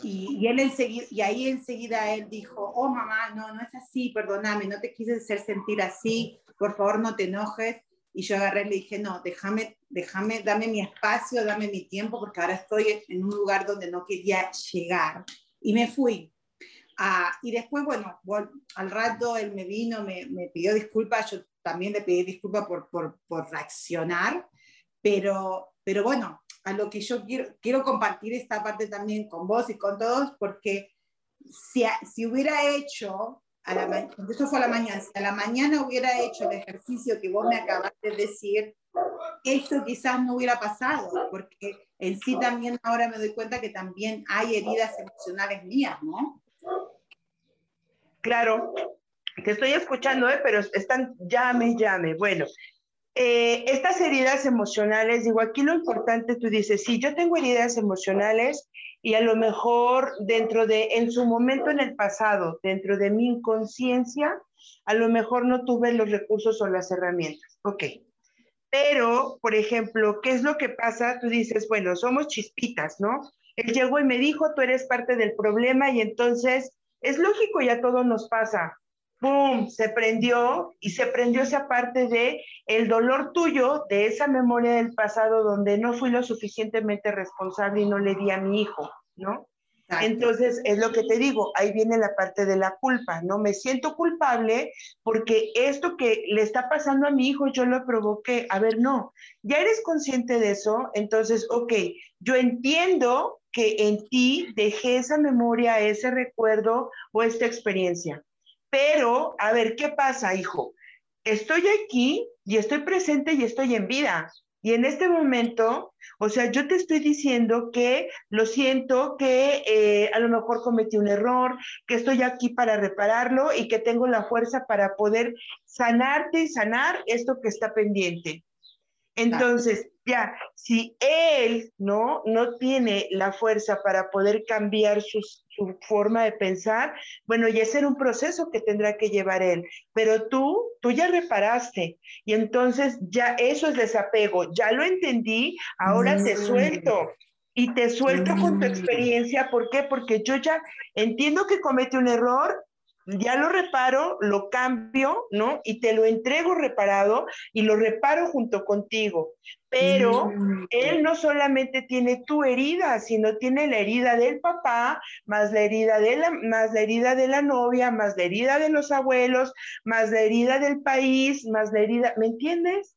y, él enseguida, y ahí enseguida él dijo, oh mamá, no, no es así, perdóname, no te quise hacer sentir así, por favor no te enojes. Y yo agarré y le dije, no, déjame, déjame, dame mi espacio, dame mi tiempo, porque ahora estoy en un lugar donde no quería llegar. Y me fui. Ah, y después, bueno, al rato él me vino, me, me pidió disculpas, también le pedí disculpas por, por, por, reaccionar, pero, pero bueno, a lo que yo quiero, quiero compartir esta parte también con vos y con todos, porque si, si hubiera hecho a la esto fue a la mañana, si a la mañana hubiera hecho el ejercicio que vos me acabaste de decir, esto quizás no hubiera pasado, porque en sí también ahora me doy cuenta que también hay heridas emocionales mías, ¿no? Claro, te estoy escuchando, ¿eh? pero están llame, llame. Bueno, eh, estas heridas emocionales, digo, aquí lo importante, tú dices, sí, yo tengo heridas emocionales y a lo mejor dentro de, en su momento en el pasado, dentro de mi inconsciencia, a lo mejor no tuve los recursos o las herramientas. Ok. Pero, por ejemplo, ¿qué es lo que pasa? Tú dices, bueno, somos chispitas, ¿no? Él llegó y me dijo, tú eres parte del problema y entonces es lógico, ya todo nos pasa. ¡Pum! Se prendió y se prendió esa parte de el dolor tuyo, de esa memoria del pasado donde no fui lo suficientemente responsable y no le di a mi hijo, ¿no? Entonces, es lo que te digo, ahí viene la parte de la culpa, ¿no? Me siento culpable porque esto que le está pasando a mi hijo yo lo provoqué. A ver, no, ya eres consciente de eso, entonces, ok, yo entiendo que en ti dejé esa memoria, ese recuerdo o esta experiencia. Pero, a ver, ¿qué pasa, hijo? Estoy aquí y estoy presente y estoy en vida. Y en este momento, o sea, yo te estoy diciendo que lo siento, que eh, a lo mejor cometí un error, que estoy aquí para repararlo y que tengo la fuerza para poder sanarte y sanar esto que está pendiente. Entonces, ya, si él no, no tiene la fuerza para poder cambiar su, forma de pensar, bueno, ya será un proceso que tendrá que llevar él. Pero tú, tú ya reparaste y entonces ya eso es desapego. Ya lo entendí, ahora te mm. suelto. Y te suelto con tu mm. experiencia. ¿Por qué? Porque yo ya entiendo que comete un error, ya lo reparo, lo cambio, ¿no? Y te lo entrego reparado y lo reparo junto contigo. Pero mm. él no solamente tiene tu herida, sino tiene la herida del papá, más la herida de la, más la herida de la novia, más la herida de los abuelos, más la herida del país, más la herida, ¿me entiendes?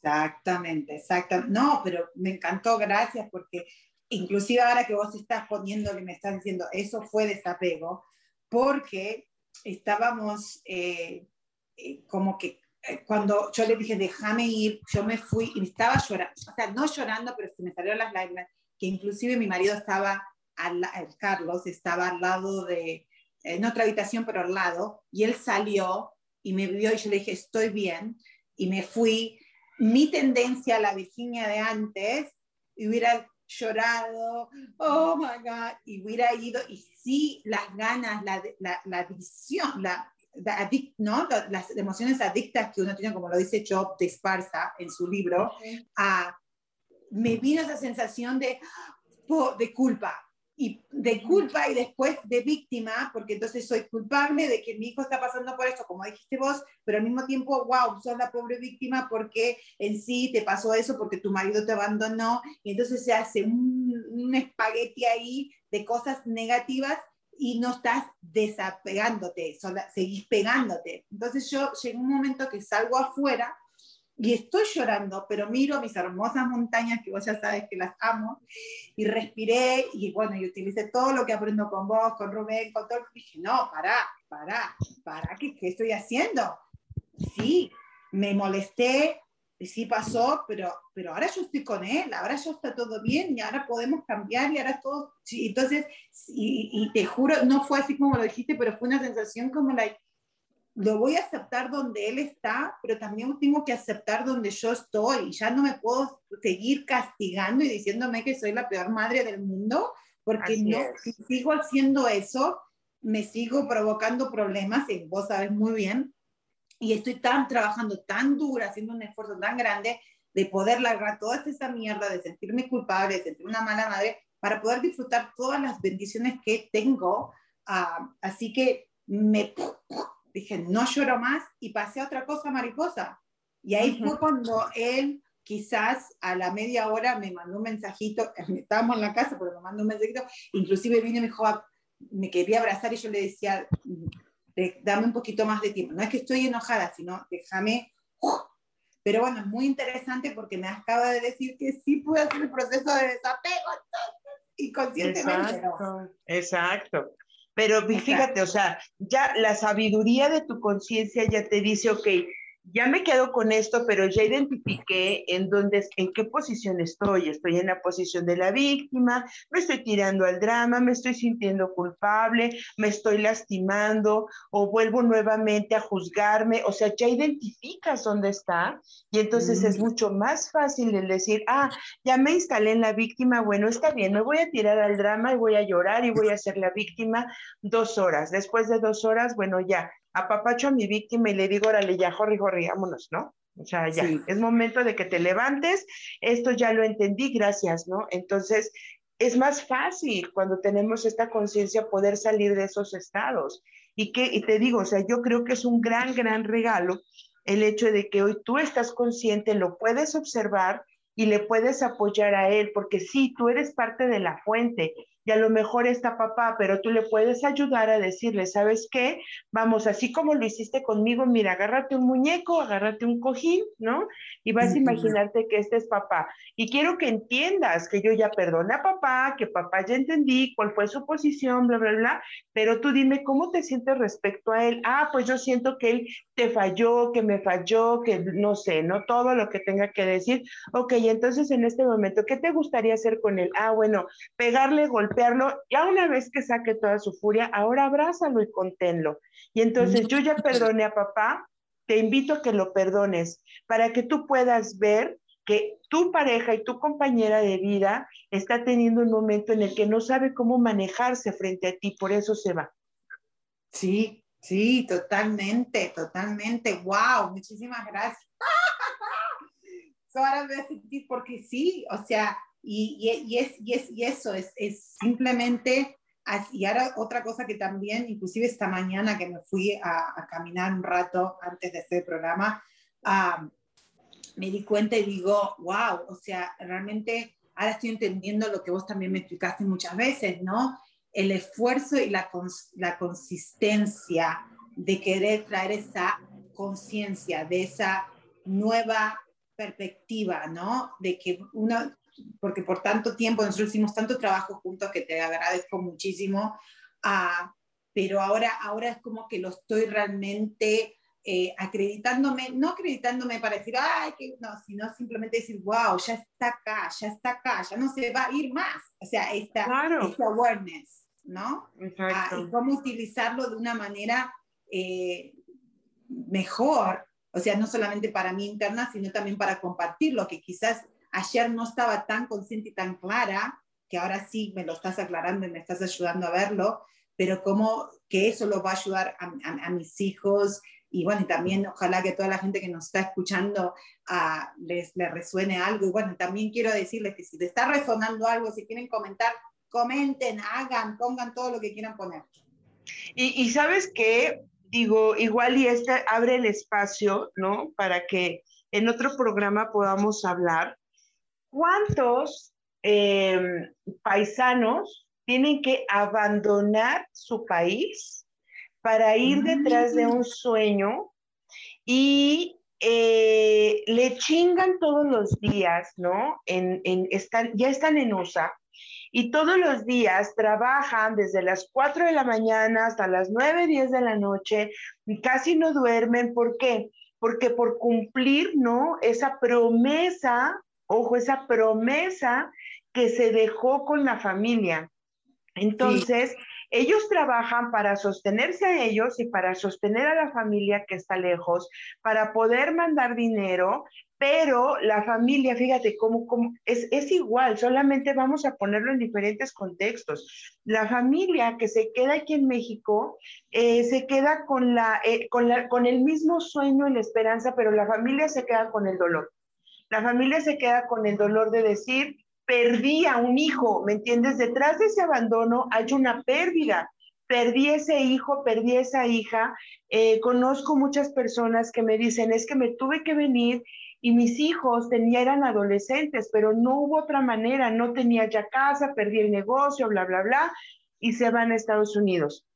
Exactamente, exactamente. No, pero me encantó, gracias, porque inclusive ahora que vos estás poniendo, que me estás diciendo, eso fue desapego, porque estábamos eh, eh, como que eh, cuando yo le dije, déjame ir, yo me fui y estaba llorando, o sea, no llorando, pero se me salieron las lágrimas, que inclusive mi marido estaba, al, Carlos, estaba al lado de, en otra habitación, pero al lado, y él salió y me vio y yo le dije, estoy bien, y me fui. Mi tendencia a la Virginia de antes hubiera llorado, oh my God, y hubiera ido, y sí, las ganas, la, la, la visión, la, ¿no? las emociones adictas que uno tiene, como lo dice Job de Esparza en su libro, me vino esa sensación de, de culpa, y de culpa y después de víctima, porque entonces soy culpable de que mi hijo está pasando por esto, como dijiste vos, pero al mismo tiempo, wow, sos la pobre víctima porque en sí te pasó eso, porque tu marido te abandonó, y entonces se hace un, un espagueti ahí de cosas negativas y no estás desapegándote, seguís pegándote. Entonces yo llegué un momento que salgo afuera y estoy llorando, pero miro mis hermosas montañas, que vos ya sabes que las amo, y respiré, y bueno, y utilicé todo lo que aprendo con vos, con Rubén, con todo, y dije, no, pará, pará, pará, ¿qué, qué estoy haciendo? Sí, me molesté, sí pasó, pero, pero ahora yo estoy con él, ahora ya está todo bien y ahora podemos cambiar y ahora todo, sí, entonces, y, y, te juro, no fue así como lo dijiste, pero fue una sensación como la, lo voy a aceptar donde él está, pero también tengo que aceptar donde yo estoy, ya no me puedo seguir castigando y diciéndome que soy la peor madre del mundo, porque no, si sigo haciendo eso, me sigo provocando problemas, y vos sabes muy bien, y estoy tan trabajando tan dura, haciendo un esfuerzo tan grande de poder largar toda esa mierda, de sentirme culpable, de sentirme una mala madre, para poder disfrutar todas las bendiciones que tengo. Ah, así que me dije, no lloro más y pasé a otra cosa mariposa. Y ahí fue cuando él quizás a la media hora me mandó un mensajito, estábamos en la casa, pero me mandó un mensajito, inclusive vino y me dijo, ah, me quería abrazar y yo le decía, dame un poquito más de tiempo. No es que estoy enojada, sino déjame. Pero bueno, es muy interesante porque me acaba de decir que sí pude hacer el proceso de desapego y conscientemente. Exacto, exacto. Pero fíjate, o sea, ya la sabiduría de tu conciencia ya te dice, ok, ya me quedo con esto, pero ya identifiqué en dónde, en qué posición estoy. Estoy en la posición de la víctima, me estoy tirando al drama, me estoy sintiendo culpable, me estoy lastimando o vuelvo nuevamente a juzgarme. O sea, ya identificas dónde está y entonces es mm. mucho más fácil el decir, ah, ya me instalé en la víctima, bueno, está bien, me voy a tirar al drama y voy a llorar y voy a ser la víctima dos horas. Después de dos horas, bueno, ya apapacho a mi víctima y le digo, órale, ya, jorri, jorri, vámonos, ¿no? O sea, ya, es momento de que te levantes, esto ya lo entendí, gracias, ¿no? Entonces, es más fácil cuando tenemos esta conciencia poder salir de esos estados. Y que, y te digo, o sea, yo creo que es un gran, gran regalo el hecho de que hoy tú estás consciente, lo puedes observar y le puedes apoyar a él, porque sí, tú eres parte de la fuente y a lo mejor está papá, pero tú le puedes ayudar a decirle, ¿sabes qué? Vamos, así como lo hiciste conmigo, mira, agárrate un muñeco, agárrate un cojín, ¿no? Y vas a imaginarte que este es papá. Y quiero que entiendas que yo ya perdoné a papá, que papá ya entendí cuál fue su posición, bla, bla, bla, pero tú dime cómo te sientes respecto a él. Ah, pues yo siento que él te falló, que me falló, que no sé, no todo lo que tenga que decir. Ok, entonces en este momento, ¿qué te gustaría hacer con él? Ah, bueno, pegarle, golpe ya una vez que saque toda su furia, ahora abrázalo y conténlo. Y entonces yo ya perdoné a papá, te invito a que lo perdones para que tú puedas ver que tu pareja y tu compañera de vida está teniendo un momento en el que no sabe cómo manejarse frente a ti, por eso se va. Sí, sí, totalmente, totalmente. Wow, muchísimas gracias. ahora voy a sentir porque sí, o sea, y, y, es, y, es, y eso, es, es simplemente, y ahora otra cosa que también, inclusive esta mañana que me fui a, caminar un rato antes de este programa, me di cuenta y digo, wow, o sea, realmente ahora estoy entendiendo lo que vos también me explicaste muchas veces, ¿no? El esfuerzo y la, la consistencia de querer traer esa conciencia, de esa nueva perspectiva, ¿no? De que uno, porque por tanto tiempo nosotros hicimos tanto trabajo juntos que te agradezco muchísimo, uh, pero ahora, ahora es como que lo estoy realmente eh, acreditándome, no acreditándome para decir, ay, que no, sino simplemente decir, wow, ya está acá, ya está acá, ya no se va a ir más. O sea, esta, esta awareness, ¿no? Uh, y cómo utilizarlo de una manera eh, mejor, o sea, no solamente para mí interna, sino también para compartirlo, que quizás ayer no estaba tan consciente y tan clara, que ahora sí me lo estás aclarando y me estás ayudando a verlo, pero como que eso lo va a ayudar a, mis hijos y bueno, también ojalá que toda la gente que nos está escuchando uh, les, les, resuene algo. Y bueno, también quiero decirles que si te está resonando algo, si quieren comentar, comenten, hagan, pongan todo lo que quieran poner. Y, y sabes qué, digo, igual y este abre el espacio, ¿no? Para que en otro programa podamos hablar ¿Cuántos em, paisanos tienen que abandonar su país para ir detrás de un sueño y eh, le chingan todos los días, ¿no? En, están, ya están en USA y todos los días trabajan desde las 4 de la mañana hasta las 9, 10 de la noche y casi no duermen. ¿Por qué? Porque por cumplir, ¿no? Esa promesa ojo, esa promesa que se dejó con la familia. Entonces, ellos trabajan para sostenerse a ellos y para sostener a la familia que está lejos, para poder mandar dinero, pero la familia, fíjate, cómo, es, es, igual, solamente vamos a ponerlo en diferentes contextos. La familia que se queda aquí en México eh, se queda con, la, eh, con, la, con el mismo sueño y la esperanza, pero la familia se queda con el dolor. La familia se queda con el dolor de decir, perdí a un hijo, ¿me entiendes? Detrás de ese abandono hay una pérdida. Perdí ese hijo, perdí esa hija. Eh, conozco muchas personas que me dicen, es que me tuve que venir y mis hijos tenía, eran adolescentes, pero no hubo otra manera, no tenía ya casa, perdí el negocio, bla, bla, bla, y se van a Estados Unidos.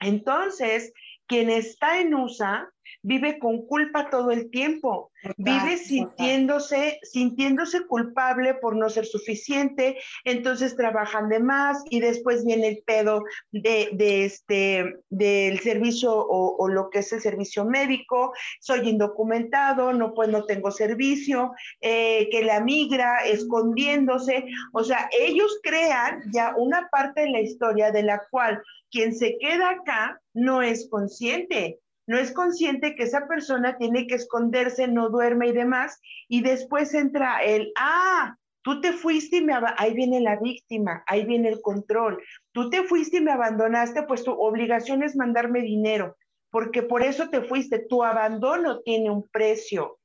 Entonces, quien está en USA vive con culpa todo el tiempo, vive sintiéndose, sintiéndose culpable por no ser suficiente, entonces trabajan de más y después viene el pedo de, este, del servicio o, lo que es el servicio médico, soy indocumentado, no, pues no tengo servicio, eh, que la migra escondiéndose, o sea, ellos crean ya una parte de la historia de la cual quien se queda acá no es consciente no es consciente que esa persona tiene que esconderse, no duerme y demás, y después entra el, ah, tú te fuiste y me, ahí viene la víctima, ahí viene el control, tú te fuiste y me abandonaste, pues tu obligación es mandarme dinero, porque por eso te fuiste, tu abandono tiene un precio.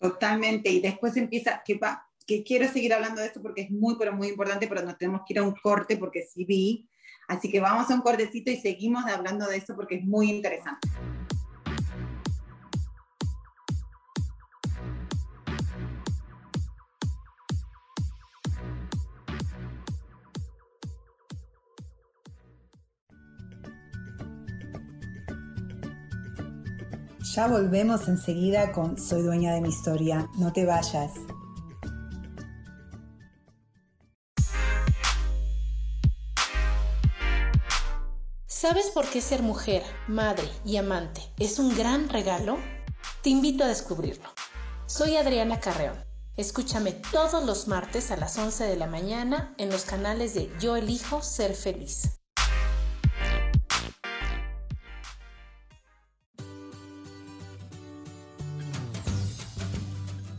Totalmente, y después empieza, que, va, que quiero seguir hablando de esto porque es muy, pero muy importante, pero nos tenemos que ir a un corte porque sí vi, así que vamos a un cortecito y seguimos hablando de esto porque es muy interesante. Ya volvemos enseguida con Soy dueña de mi historia. No te vayas. ¿Sabes por qué ser mujer, madre y amante es un gran regalo? Te invito a descubrirlo. Soy Adriana Carreón. Escúchame todos los martes a las 11 de la mañana en los canales de Yo elijo ser feliz.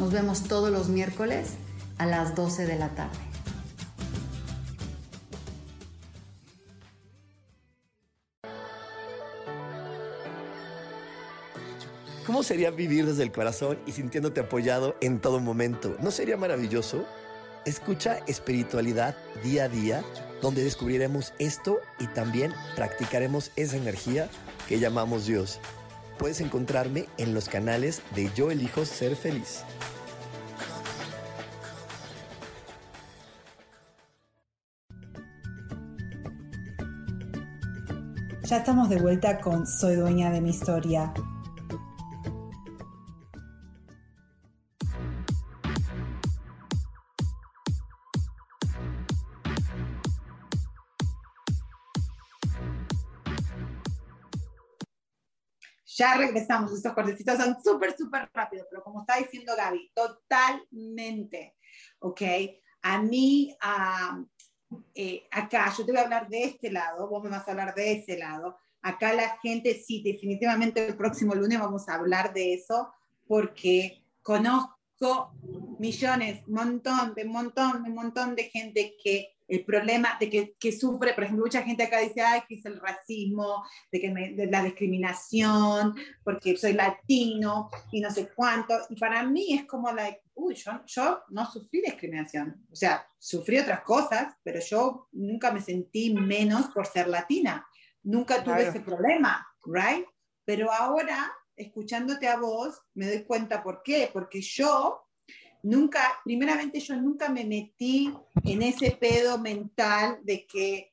Nos vemos todos los miércoles a las 12 de la tarde. ¿Cómo sería vivir desde el corazón y sintiéndote apoyado en todo momento? ¿No sería maravilloso? Escucha espiritualidad día a día, donde descubriremos esto y también practicaremos esa energía que llamamos Dios puedes encontrarme en los canales de Yo Elijo Ser Feliz. Ya estamos de vuelta con Soy dueña de mi historia. Ya regresamos, estos cortecitos son súper, súper rápidos, pero como está diciendo Gaby, totalmente, ¿ok? A mí, eh, acá, yo te voy a hablar de este lado, vos me vas a hablar de ese lado. Acá la gente, sí, definitivamente el próximo lunes vamos a hablar de eso, porque conozco millones, montón, de montón, de montón de gente que el problema de que, que, sufre, por ejemplo, mucha gente acá dice, ay, que es el racismo, de que de la discriminación, porque soy latino y no sé cuánto. Y para mí es como, like, uy, yo, yo no sufrí discriminación. O sea, sufrí otras cosas, pero yo nunca me sentí menos por ser latina. Nunca tuve ese problema, ¿right? Pero ahora, escuchándote a vos, me doy cuenta por qué. Porque yo nunca, primeramente yo nunca me metí en ese pedo mental de que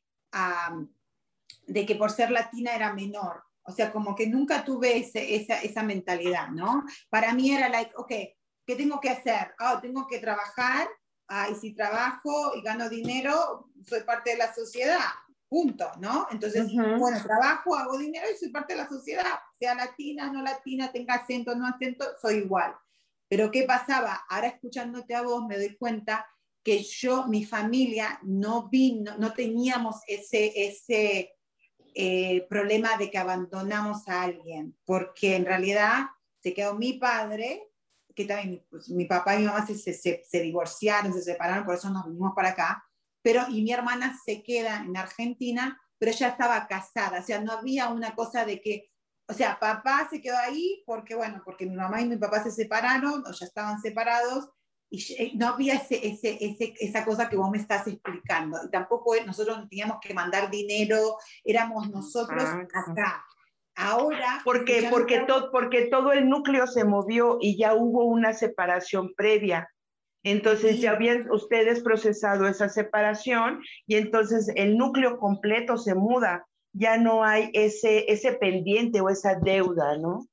de que por ser latina era menor. O sea, como que nunca tuve esa, esa mentalidad, ¿no? Para mí era like, ok, ¿qué tengo que hacer? Ah, tengo que trabajar, ah, y si trabajo y gano dinero, soy parte de la sociedad, punto, ¿no? Entonces, bueno, trabajo, hago dinero y soy parte de la sociedad, sea latina, no latina, tenga acento, no acento, soy igual. Pero ¿qué pasaba? Ahora escuchándote a vos me doy cuenta que yo, mi familia, no vino, no teníamos ese, ese eh, problema de que abandonamos a alguien, porque en realidad se quedó mi padre, que también pues, mi papá y mi mamá se, se, se, divorciaron, se separaron, por eso nos vinimos para acá, pero y mi hermana se queda en Argentina, pero ella estaba casada, o sea, no había una cosa de que, o sea, papá se quedó ahí porque, bueno, porque mi mamá y mi papá se separaron o ya estaban separados, y eh, no había ese, ese, ese, esa cosa que vos me estás explicando. Y tampoco nosotros teníamos que mandar dinero, éramos nosotros acá. Ahora... Porque, porque, todo, porque todo el núcleo se movió y ya hubo una separación previa. Entonces ya habían ustedes procesado esa separación y entonces el núcleo completo se muda. Ya no hay ese, ese pendiente o esa deuda, ¿no?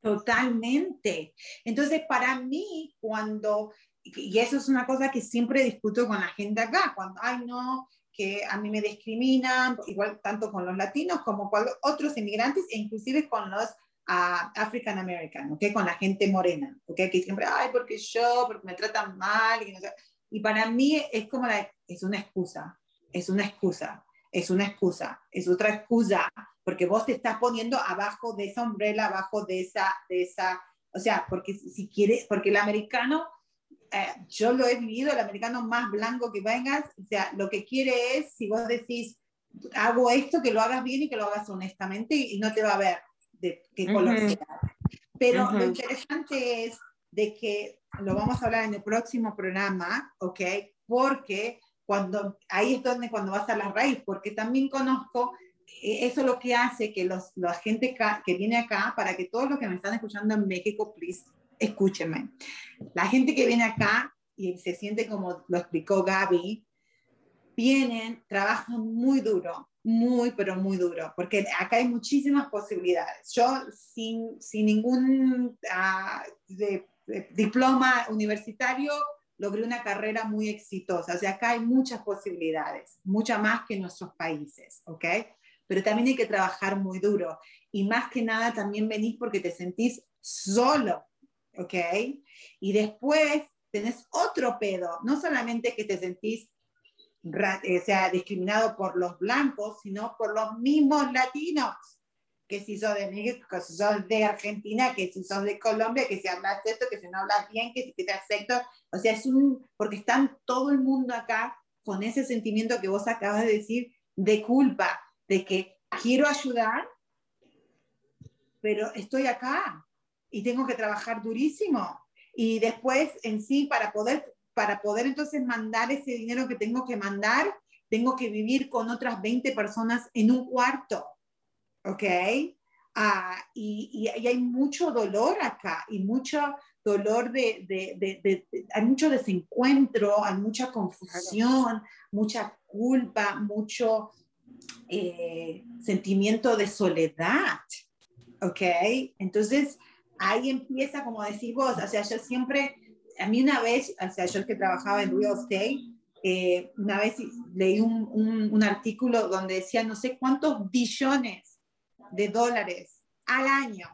Totalmente. Entonces, para mí, cuando y eso es una cosa que siempre discuto con la gente acá, cuando, ay no, que a mí me discriminan, igual tanto con los latinos como con otros inmigrantes e inclusive con los uh, African American, ¿okay? con la gente morena, ¿okay? que siempre, ay, porque yo, porque me tratan mal, y, no y para mí es como, la, es una excusa, es una excusa, es una excusa, es otra excusa, porque vos te estás poniendo abajo de esa umbrella, abajo de esa, de esa, o sea, porque si quieres, porque el americano eh, yo lo he vivido, el americano más blanco que vengas, o sea, lo que quiere es, si vos decís, hago esto, que lo hagas bien y que lo hagas honestamente y, no te va a ver de qué color sea. Pero lo interesante es de que lo vamos a hablar en el próximo programa, ¿ok? Porque cuando, ahí es donde cuando vas a la raíz, porque también conozco, eh, eso es lo que hace que los, la gente que viene acá, para que todos los que me están escuchando en México, please, escúchenme. La gente que viene acá y se siente como lo explicó Gaby, vienen, trabajan muy duro, muy, pero muy duro, porque acá hay muchísimas posibilidades. Yo sin, sin ningún ah, diploma universitario logré una carrera muy exitosa. O sea, acá hay muchas posibilidades, muchas más que en nuestros países, ¿ok? Pero también hay que trabajar muy duro. Y más que nada también venís porque te sentís solo, ¿ok? Y después tenés otro pedo, no solamente que te sentís eh, sea, discriminado por los blancos, sino por los mismos latinos, que si sos de México, que si sos de Argentina, que si sos de Colombia, que si hablas esto, que si no hablas bien, que si te acepto, o sea, es un, porque están todo el mundo acá con ese sentimiento que vos acabas de decir de culpa, de que quiero ayudar, pero estoy acá, y tengo que trabajar durísimo. Y después en sí, para poder, para poder entonces mandar ese dinero que tengo que mandar, tengo que vivir con otras 20 personas en un cuarto. ¿Ok? Ah, y, y, hay mucho dolor acá y mucho dolor de, de, de, hay mucho desencuentro, hay mucha confusión, mucha culpa, mucho eh, sentimiento de soledad. ¿Ok? Entonces, ahí empieza, como decís vos, o sea, yo siempre, a mí una vez, o sea, yo que trabajaba en real estate, eh, una vez leí un, un, artículo donde decía no sé cuántos billones de dólares al año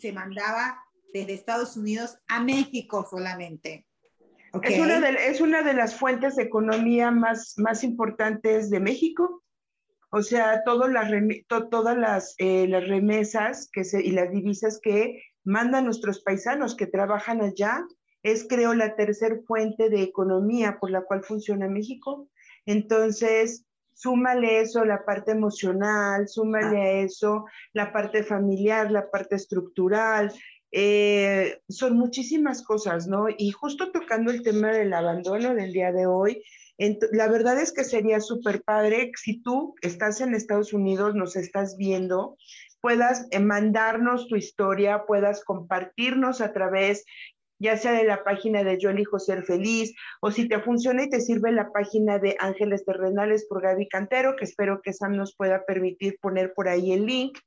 se mandaba desde Estados Unidos a México solamente. Es, una de, es una de las fuentes de economía más, más importantes de México. O sea, todas las, todas las, eh, las remesas que se, y las divisas que mandan nuestros paisanos que trabajan allá, es creo la tercer fuente de economía por la cual funciona México. Entonces, súmale eso, la parte emocional, súmale a eso la parte familiar, la parte estructural, eh, son muchísimas cosas, ¿no? Y justo tocando el tema del abandono del día de hoy, la verdad es que sería súper padre si tú estás en Estados Unidos, nos estás viendo, puedas eh, mandarnos tu historia, puedas compartirnos a través ya sea de la página de Yo elijo ser feliz, o si te funciona y te sirve la página de Ángeles Terrenales por Gaby Cantero, que espero que Sam nos pueda permitir poner por ahí el link.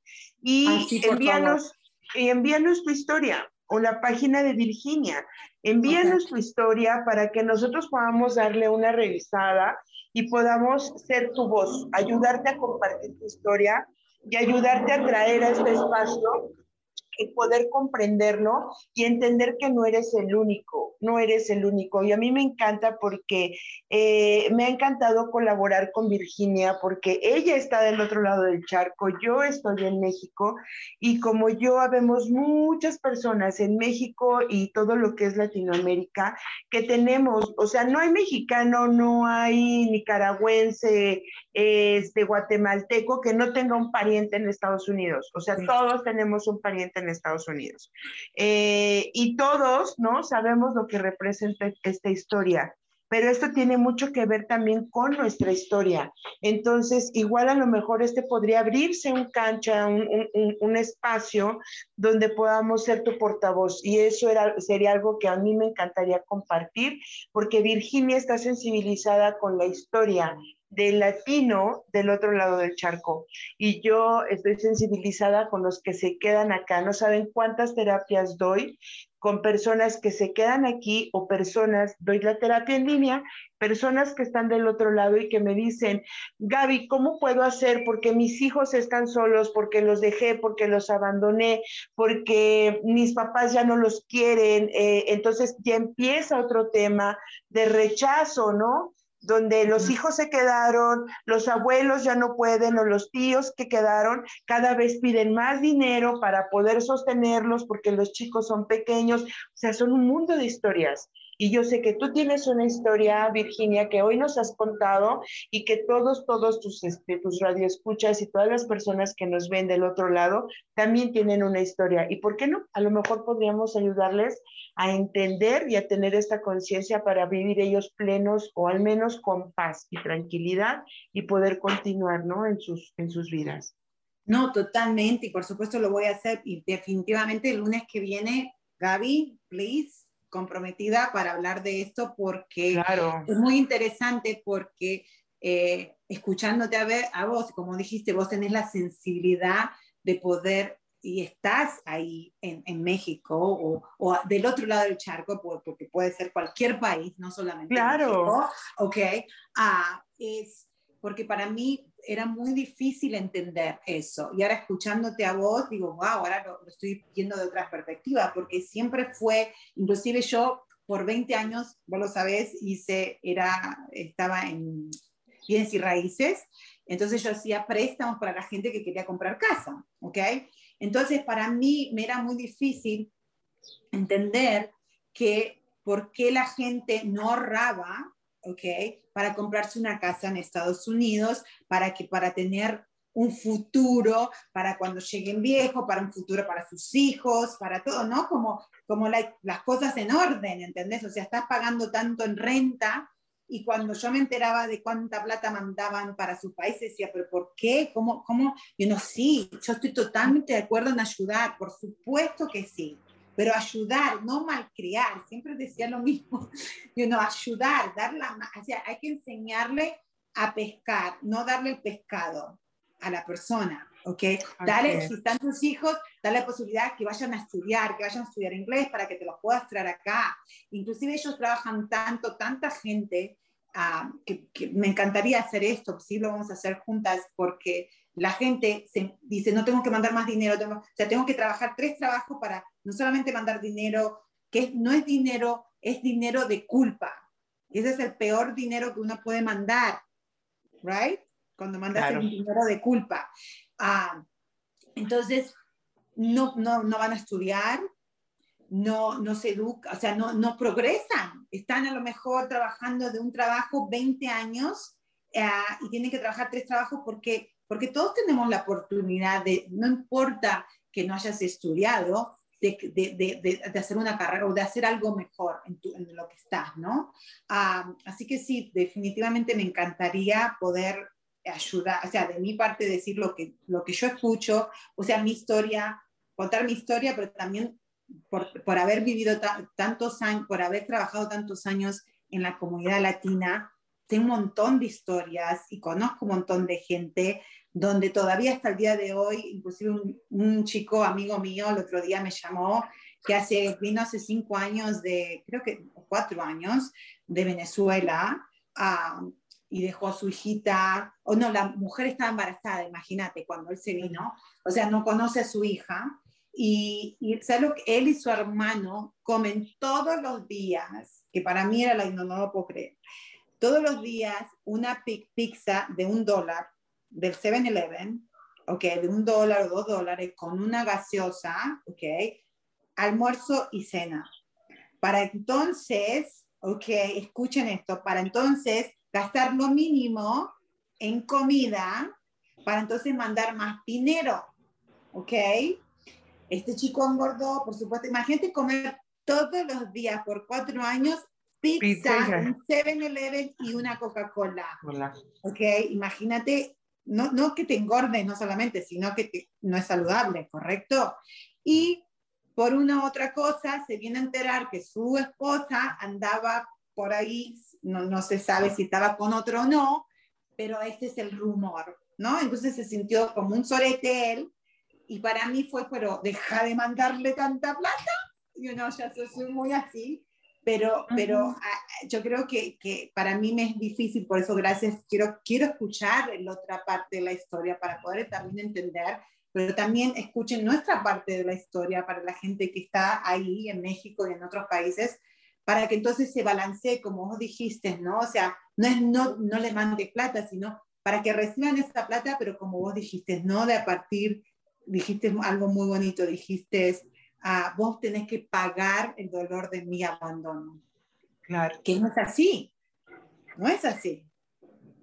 Y envíanos, y envíanos tu historia o la página de Virginia. Envíanos tu historia para que nosotros podamos darle una revisada y podamos ser tu voz, ayudarte a compartir tu historia y ayudarte a traer a este espacio poder comprenderlo y entender que no eres el único, no eres el único. Y a mí me encanta porque eh, me ha encantado colaborar con Virginia porque ella está del otro lado del charco, yo estoy en México y como yo habemos muchas personas en México y todo lo que es Latinoamérica que tenemos, o sea, no hay mexicano, no hay nicaragüense, este guatemalteco que no tenga un pariente en Estados Unidos. O sea, todos tenemos un pariente en Estados Unidos. Eh, y todos, ¿no? Sabemos lo que representa esta historia, pero esto tiene mucho que ver también con nuestra historia. Entonces, igual a lo mejor este podría abrirse un cancha, un, un, espacio donde podamos ser tu portavoz. Y eso era, sería algo que a mí me encantaría compartir, porque Virginia está sensibilizada con la historia del latino del otro lado del charco. Y yo estoy sensibilizada con los que se quedan acá. No saben cuántas terapias doy con personas que se quedan aquí o personas, doy la terapia en línea, personas que están del otro lado y que me dicen, Gaby, ¿cómo puedo hacer? Porque mis hijos están solos, porque los dejé, porque los abandoné, porque mis papás ya no los quieren. Eh, entonces ya empieza otro tema de rechazo, ¿no? Donde los hijos se quedaron, los abuelos ya no pueden o los tíos que quedaron cada vez piden más dinero para poder sostenerlos porque los chicos son pequeños, o sea, son un mundo de historias. Y yo sé que tú tienes una historia, Virginia, que hoy nos has contado y que todos, todos tus, este, tus radioescuchas y todas las personas que nos ven del otro lado también tienen una historia. ¿Y por qué no? A lo mejor podríamos ayudarles a entender y a tener esta conciencia para vivir ellos plenos o al menos con paz y tranquilidad y poder continuar, ¿no? En sus, en sus vidas. No, totalmente, y por supuesto lo voy a hacer y definitivamente el lunes que viene, Gaby, please, comprometida para hablar de esto porque es muy interesante porque eh, escuchándote a, ver, a vos, como dijiste, vos tenés la sensibilidad de poder y estás ahí en, en México o, o, del otro lado del charco, porque puede ser cualquier país, no solamente claro. México, ok, ah, es porque para mí era muy difícil entender eso. Y ahora escuchándote a vos, digo, wow, ahora lo, estoy viendo de otra perspectiva, porque siempre fue, inclusive yo por 20 años, vos lo sabés, hice, era, estaba en bienes y raíces, entonces yo hacía préstamos para la gente que quería comprar casa, ¿ok? Entonces para mí me era muy difícil entender que por qué la gente no ahorraba ¿ok? Para comprarse una casa en Estados Unidos, para, que, para tener un futuro para cuando lleguen viejos, para un futuro para sus hijos, para todo, ¿no? Como, como las cosas en orden, ¿entendés? O sea, estás pagando tanto en renta y cuando yo me enteraba de cuánta plata mandaban para su país, decía, pero ¿por qué? ¿Cómo? cómo? Y no, sí, yo estoy totalmente de acuerdo en ayudar, por supuesto que sí pero ayudar, no malcriar, siempre decía lo mismo, you know, ayudar, dar la, o sea, hay que enseñarle a pescar, no darle el pescado a la persona, ¿ok? Dale, si están tus hijos, dale la posibilidad que vayan a estudiar, que vayan a estudiar inglés para que te los puedas traer acá. Inclusive ellos trabajan tanto, tanta gente, ah, que, que, me encantaría hacer esto, sí lo vamos a hacer juntas, porque la gente se dice, no tengo que mandar más dinero, tengo, o sea, tengo que trabajar tres trabajos para no solamente mandar dinero, que no es dinero, es dinero de culpa. Y ese es el peor dinero que uno puede mandar, ¿right? Cuando mandas el dinero de culpa. Ah, entonces, no, no, no van a estudiar, no, no se educan, o sea, no, no progresan. Están a lo mejor trabajando de un trabajo 20 años ah, y tienen que trabajar tres trabajos porque porque todos tenemos la oportunidad de, no importa que no hayas estudiado, de, de, de, hacer una carrera o de hacer algo mejor en, en lo que estás, ¿no? Ah, así que sí, definitivamente me encantaría poder ayudar, o sea, de mi parte decir lo que, lo que yo escucho, o sea, mi historia, contar mi historia, pero también por, por haber vivido tantos años, por haber trabajado tantos años en la comunidad latina, tengo un montón de historias y conozco un montón de gente donde todavía hasta el día de hoy, inclusive un, un chico amigo mío el otro día me llamó que hace, vino hace cinco años de, creo que cuatro años, de Venezuela, uh, y dejó a su hijita, o no, la mujer estaba embarazada, imagínate, cuando él se vino, o sea, no conoce a su hija, y, y ¿sabes lo que él y su hermano comen todos los días? Que para mí era la, no, no lo puedo creer. Todos los días una pizza de un dólar del 7-Eleven, ok, de un dólar o dos dólares con una gaseosa, ok, almuerzo y cena. Para entonces, ok, escuchen esto, para entonces gastar lo mínimo en comida, para entonces mandar más dinero, ok. Este chico engordó, por supuesto, imagínate comer todos los días por cuatro años pizza, un 7-Eleven y una Coca-Cola. Ok, imagínate, no, no que te engordes, no solamente, sino que no es saludable, ¿correcto? Y por una otra cosa, se viene a enterar que su esposa andaba por ahí, no, no se sabe si estaba con otro o no, pero ese es el rumor, ¿no? Entonces se sintió como un sorete él, y para mí fue, pero deja de mandarle tanta plata, yo no, ya soy muy así, pero, pero ah, yo creo que, que, para mí me es difícil, por eso gracias, quiero, quiero escuchar la otra parte de la historia para poder también entender pero también escuchen nuestra parte de la historia para la gente que está ahí en México y en otros países, para que entonces se balancee, como vos dijiste, ¿no? O sea, no es no, no le mande plata, sino para que reciban esa plata, pero como vos dijiste, no de a partir, dijiste algo muy bonito, dijiste, ah, vos tenés que pagar el dolor de mi abandono. Claro. Que no es así, no es así.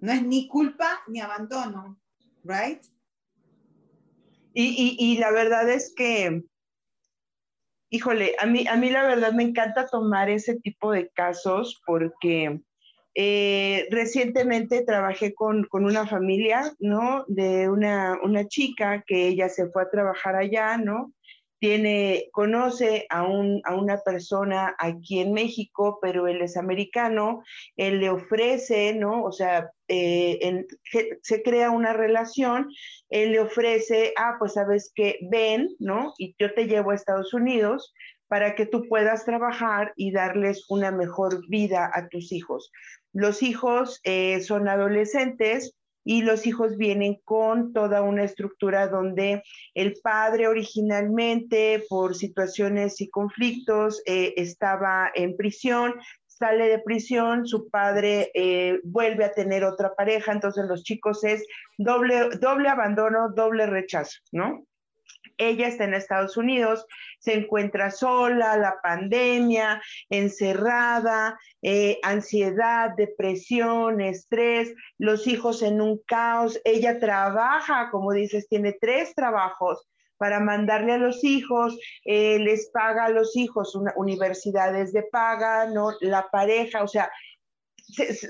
No es ni culpa ni abandono, ¿right? Y, y, la verdad es que, híjole, a mí, a mí la verdad me encanta tomar ese tipo de casos porque eh, recientemente trabajé con, con, una familia, ¿no? De una, una chica que ella se fue a trabajar allá, ¿no? Tiene, conoce a, un, a una persona aquí en México, pero él es americano, él le ofrece, ¿no? O sea, eh, se crea una relación, él le ofrece, ah, pues sabes que ven, ¿no? Y yo te llevo a Estados Unidos para que tú puedas trabajar y darles una mejor vida a tus hijos. Los hijos eh, son adolescentes, y los hijos vienen con toda una estructura donde el padre originalmente por situaciones y conflictos eh, estaba en prisión, sale de prisión, su padre eh, vuelve a tener otra pareja, entonces los chicos es doble, doble abandono, doble rechazo, ¿no? Ella está en Estados Unidos, se encuentra sola, la pandemia, encerrada, eh, ansiedad, depresión, estrés, los hijos en un caos, ella trabaja, como dices, tiene tres trabajos para mandarle a los hijos, eh, les paga a los hijos universidades de paga, ¿no? La pareja, o sea,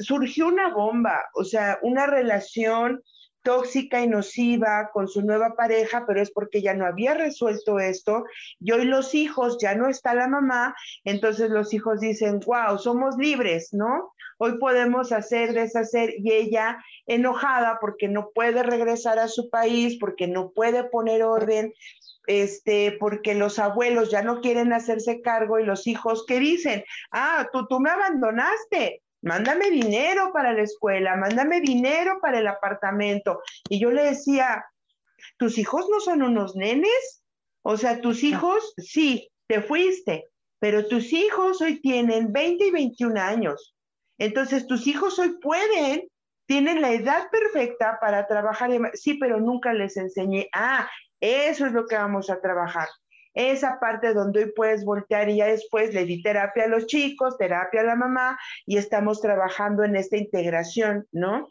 surgió una bomba, o sea, una relación tóxica y nociva con su nueva pareja, pero es porque ya no había resuelto esto. Y hoy los hijos, ya no está la mamá, entonces los hijos dicen, wow, somos libres, ¿no? Hoy podemos hacer, deshacer, y ella enojada porque no puede regresar a su país, porque no puede poner orden, este, porque los abuelos ya no quieren hacerse cargo y los hijos que dicen, ah, tú, tú me abandonaste, mándame dinero para la escuela, mándame dinero para el apartamento. Y yo le decía, ¿tus hijos no son unos nenes? O sea, tus hijos, sí, te fuiste, pero tus hijos hoy tienen 20 y 21 años. Entonces, tus hijos hoy pueden, tienen la edad perfecta para trabajar. Sí, pero nunca les enseñé. Ah, eso es lo que vamos a trabajar esa parte donde hoy puedes voltear y ya después le di terapia a los chicos, terapia a la mamá y estamos trabajando en esta integración, ¿no?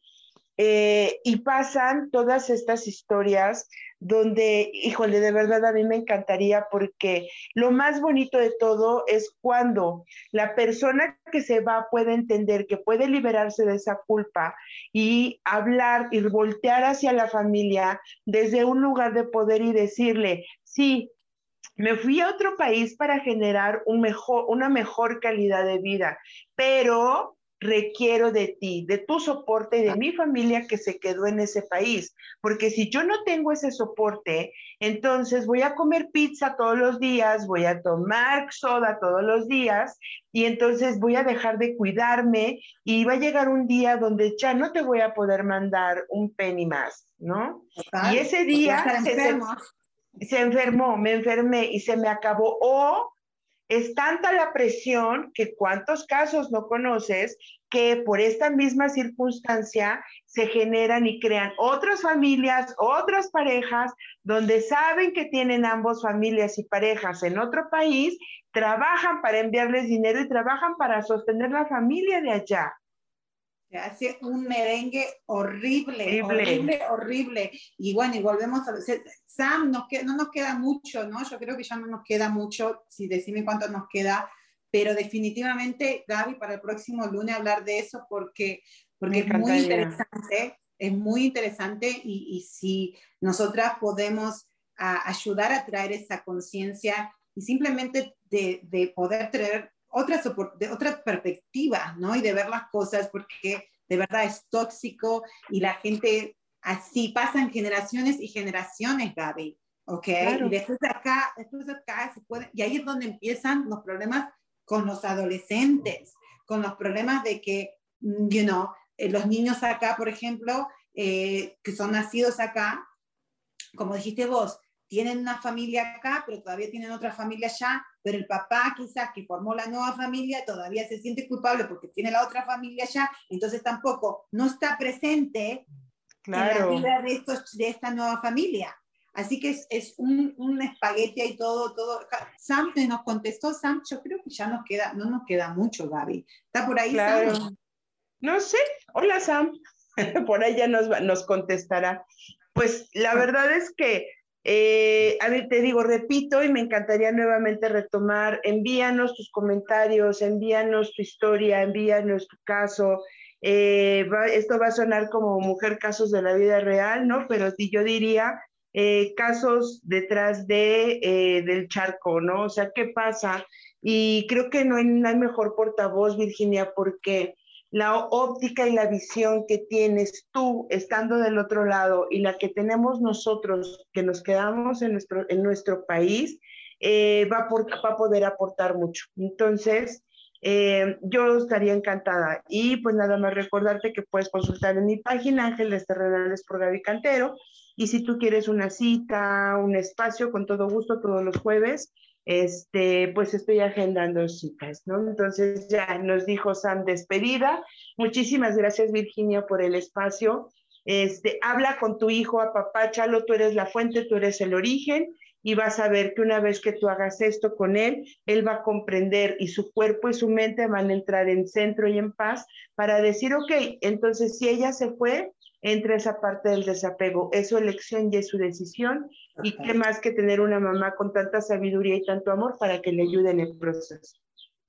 Eh, y pasan todas estas historias donde, híjole, de verdad a mí me encantaría porque lo más bonito de todo es cuando la persona que se va puede entender que puede liberarse de esa culpa y hablar y voltear hacia la familia desde un lugar de poder y decirle, sí, Me fui a otro país para generar un mejor, una mejor calidad de vida, pero requiero de ti, de tu soporte y de mi familia que se quedó en ese país. Porque si yo no tengo ese soporte, entonces voy a comer pizza todos los días, voy a tomar soda todos los días y entonces voy a dejar de cuidarme y va a llegar un día donde ya no te voy a poder mandar un penny más, ¿no? y ese día se, se enfermó, me enfermé y se me acabó. O es tanta la presión que cuántos casos no conoces que por esta misma circunstancia se generan y crean otras familias, otras parejas, donde saben que tienen ambos familias y parejas en otro país, trabajan para enviarles dinero y trabajan para sostener la familia de allá. Se hace un merengue horrible, horrible, horrible, Y bueno, y volvemos a Sam, no nos queda mucho, ¿no? Yo creo que ya no nos queda mucho, si decime cuánto nos queda, pero definitivamente, Gaby, para el próximo lunes hablar de eso porque, porque es muy interesante, es muy interesante y, y si nosotras podemos ayudar a traer esa conciencia y simplemente de, de poder traer otra, de otra perspectiva, ¿no? Y de ver las cosas, porque de verdad es tóxico y la gente así pasan generaciones y generaciones, Gaby, ¿ok? Y después de acá, después de acá se puede, y ahí es donde empiezan los problemas con los adolescentes, con los problemas de que, mm, you know, eh, los niños acá, por ejemplo, eh, que son nacidos acá, como dijiste vos, tienen una familia acá, pero todavía tienen otra familia allá, pero el papá quizás que formó la nueva familia todavía se siente culpable porque tiene la otra familia allá, entonces tampoco no está presente en la vida de, estos, de esta nueva familia. Así que es, es un, un, espagueti y todo, todo. Sam nos contestó, Sam, yo creo que ya nos queda, no nos queda mucho, Gaby. ¿Está por ahí, Sam? No sé. Hola, Sam. por ahí ya nos, nos contestará. Pues la verdad es que eh, a ver, te digo, repito, y me encantaría nuevamente retomar, envíanos tus comentarios, envíanos tu historia, envíanos tu caso. Eh, esto va a sonar como mujer casos de la vida real, ¿no? Pero yo diría eh, casos detrás de, del charco, ¿no? O sea, ¿qué pasa? Y creo que no hay, no hay mejor portavoz, Virginia, porque la óptica y la visión que tienes tú estando del otro lado y la que tenemos nosotros que nos quedamos en nuestro, en nuestro país, eh, va, a poder aportar mucho. Entonces, eh, yo estaría encantada. Y pues nada más recordarte que puedes consultar en mi página Ángeles Terrenales por Gaby Cantero. Y si tú quieres una cita, un espacio, con todo gusto, todos los jueves, este, pues estoy agendando citas, ¿no? Entonces ya nos dijo Sam despedida. Muchísimas gracias Virginia por el espacio. Este, habla con tu hijo, apapáchalo, tú eres la fuente, tú eres el origen y vas a ver que una vez que tú hagas esto con él, él va a comprender y su cuerpo y su mente van a entrar en centro y en paz para decir, ok, entonces si ella se fue, entra esa parte del desapego. Es su elección y es su decisión. Y qué más que tener una mamá con tanta sabiduría y tanto amor para que le ayude en el proceso.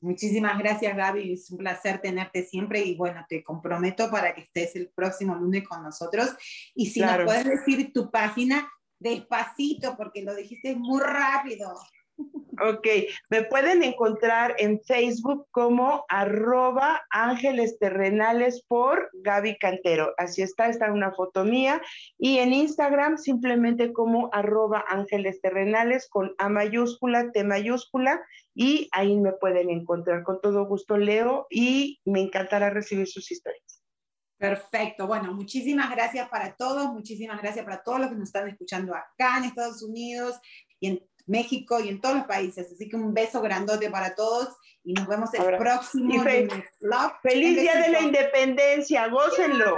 Muchísimas gracias, Gaby. Es un placer tenerte siempre y bueno, te comprometo para que estés el próximo lunes con nosotros. Y si nos puedes decir tu página despacito, porque lo dijiste muy rápido. Ok, me pueden encontrar en Facebook como arroba ángeles terrenales por Gaby Cantero. Así está, está una foto mía. Y en Instagram simplemente como arroba ángeles terrenales con A mayúscula, T mayúscula. Y ahí me pueden encontrar. Con todo gusto leo y me encantará recibir sus historias. Perfecto. Bueno, muchísimas gracias para todos, muchísimas gracias para todos los que nos están escuchando acá en Estados Unidos y en México y en todos los países. Así que un beso grandote para todos y nos vemos el próximo Feliz Día de la Independencia, gócenlo.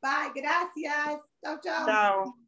bye, gracias. Chao, chao. Chao.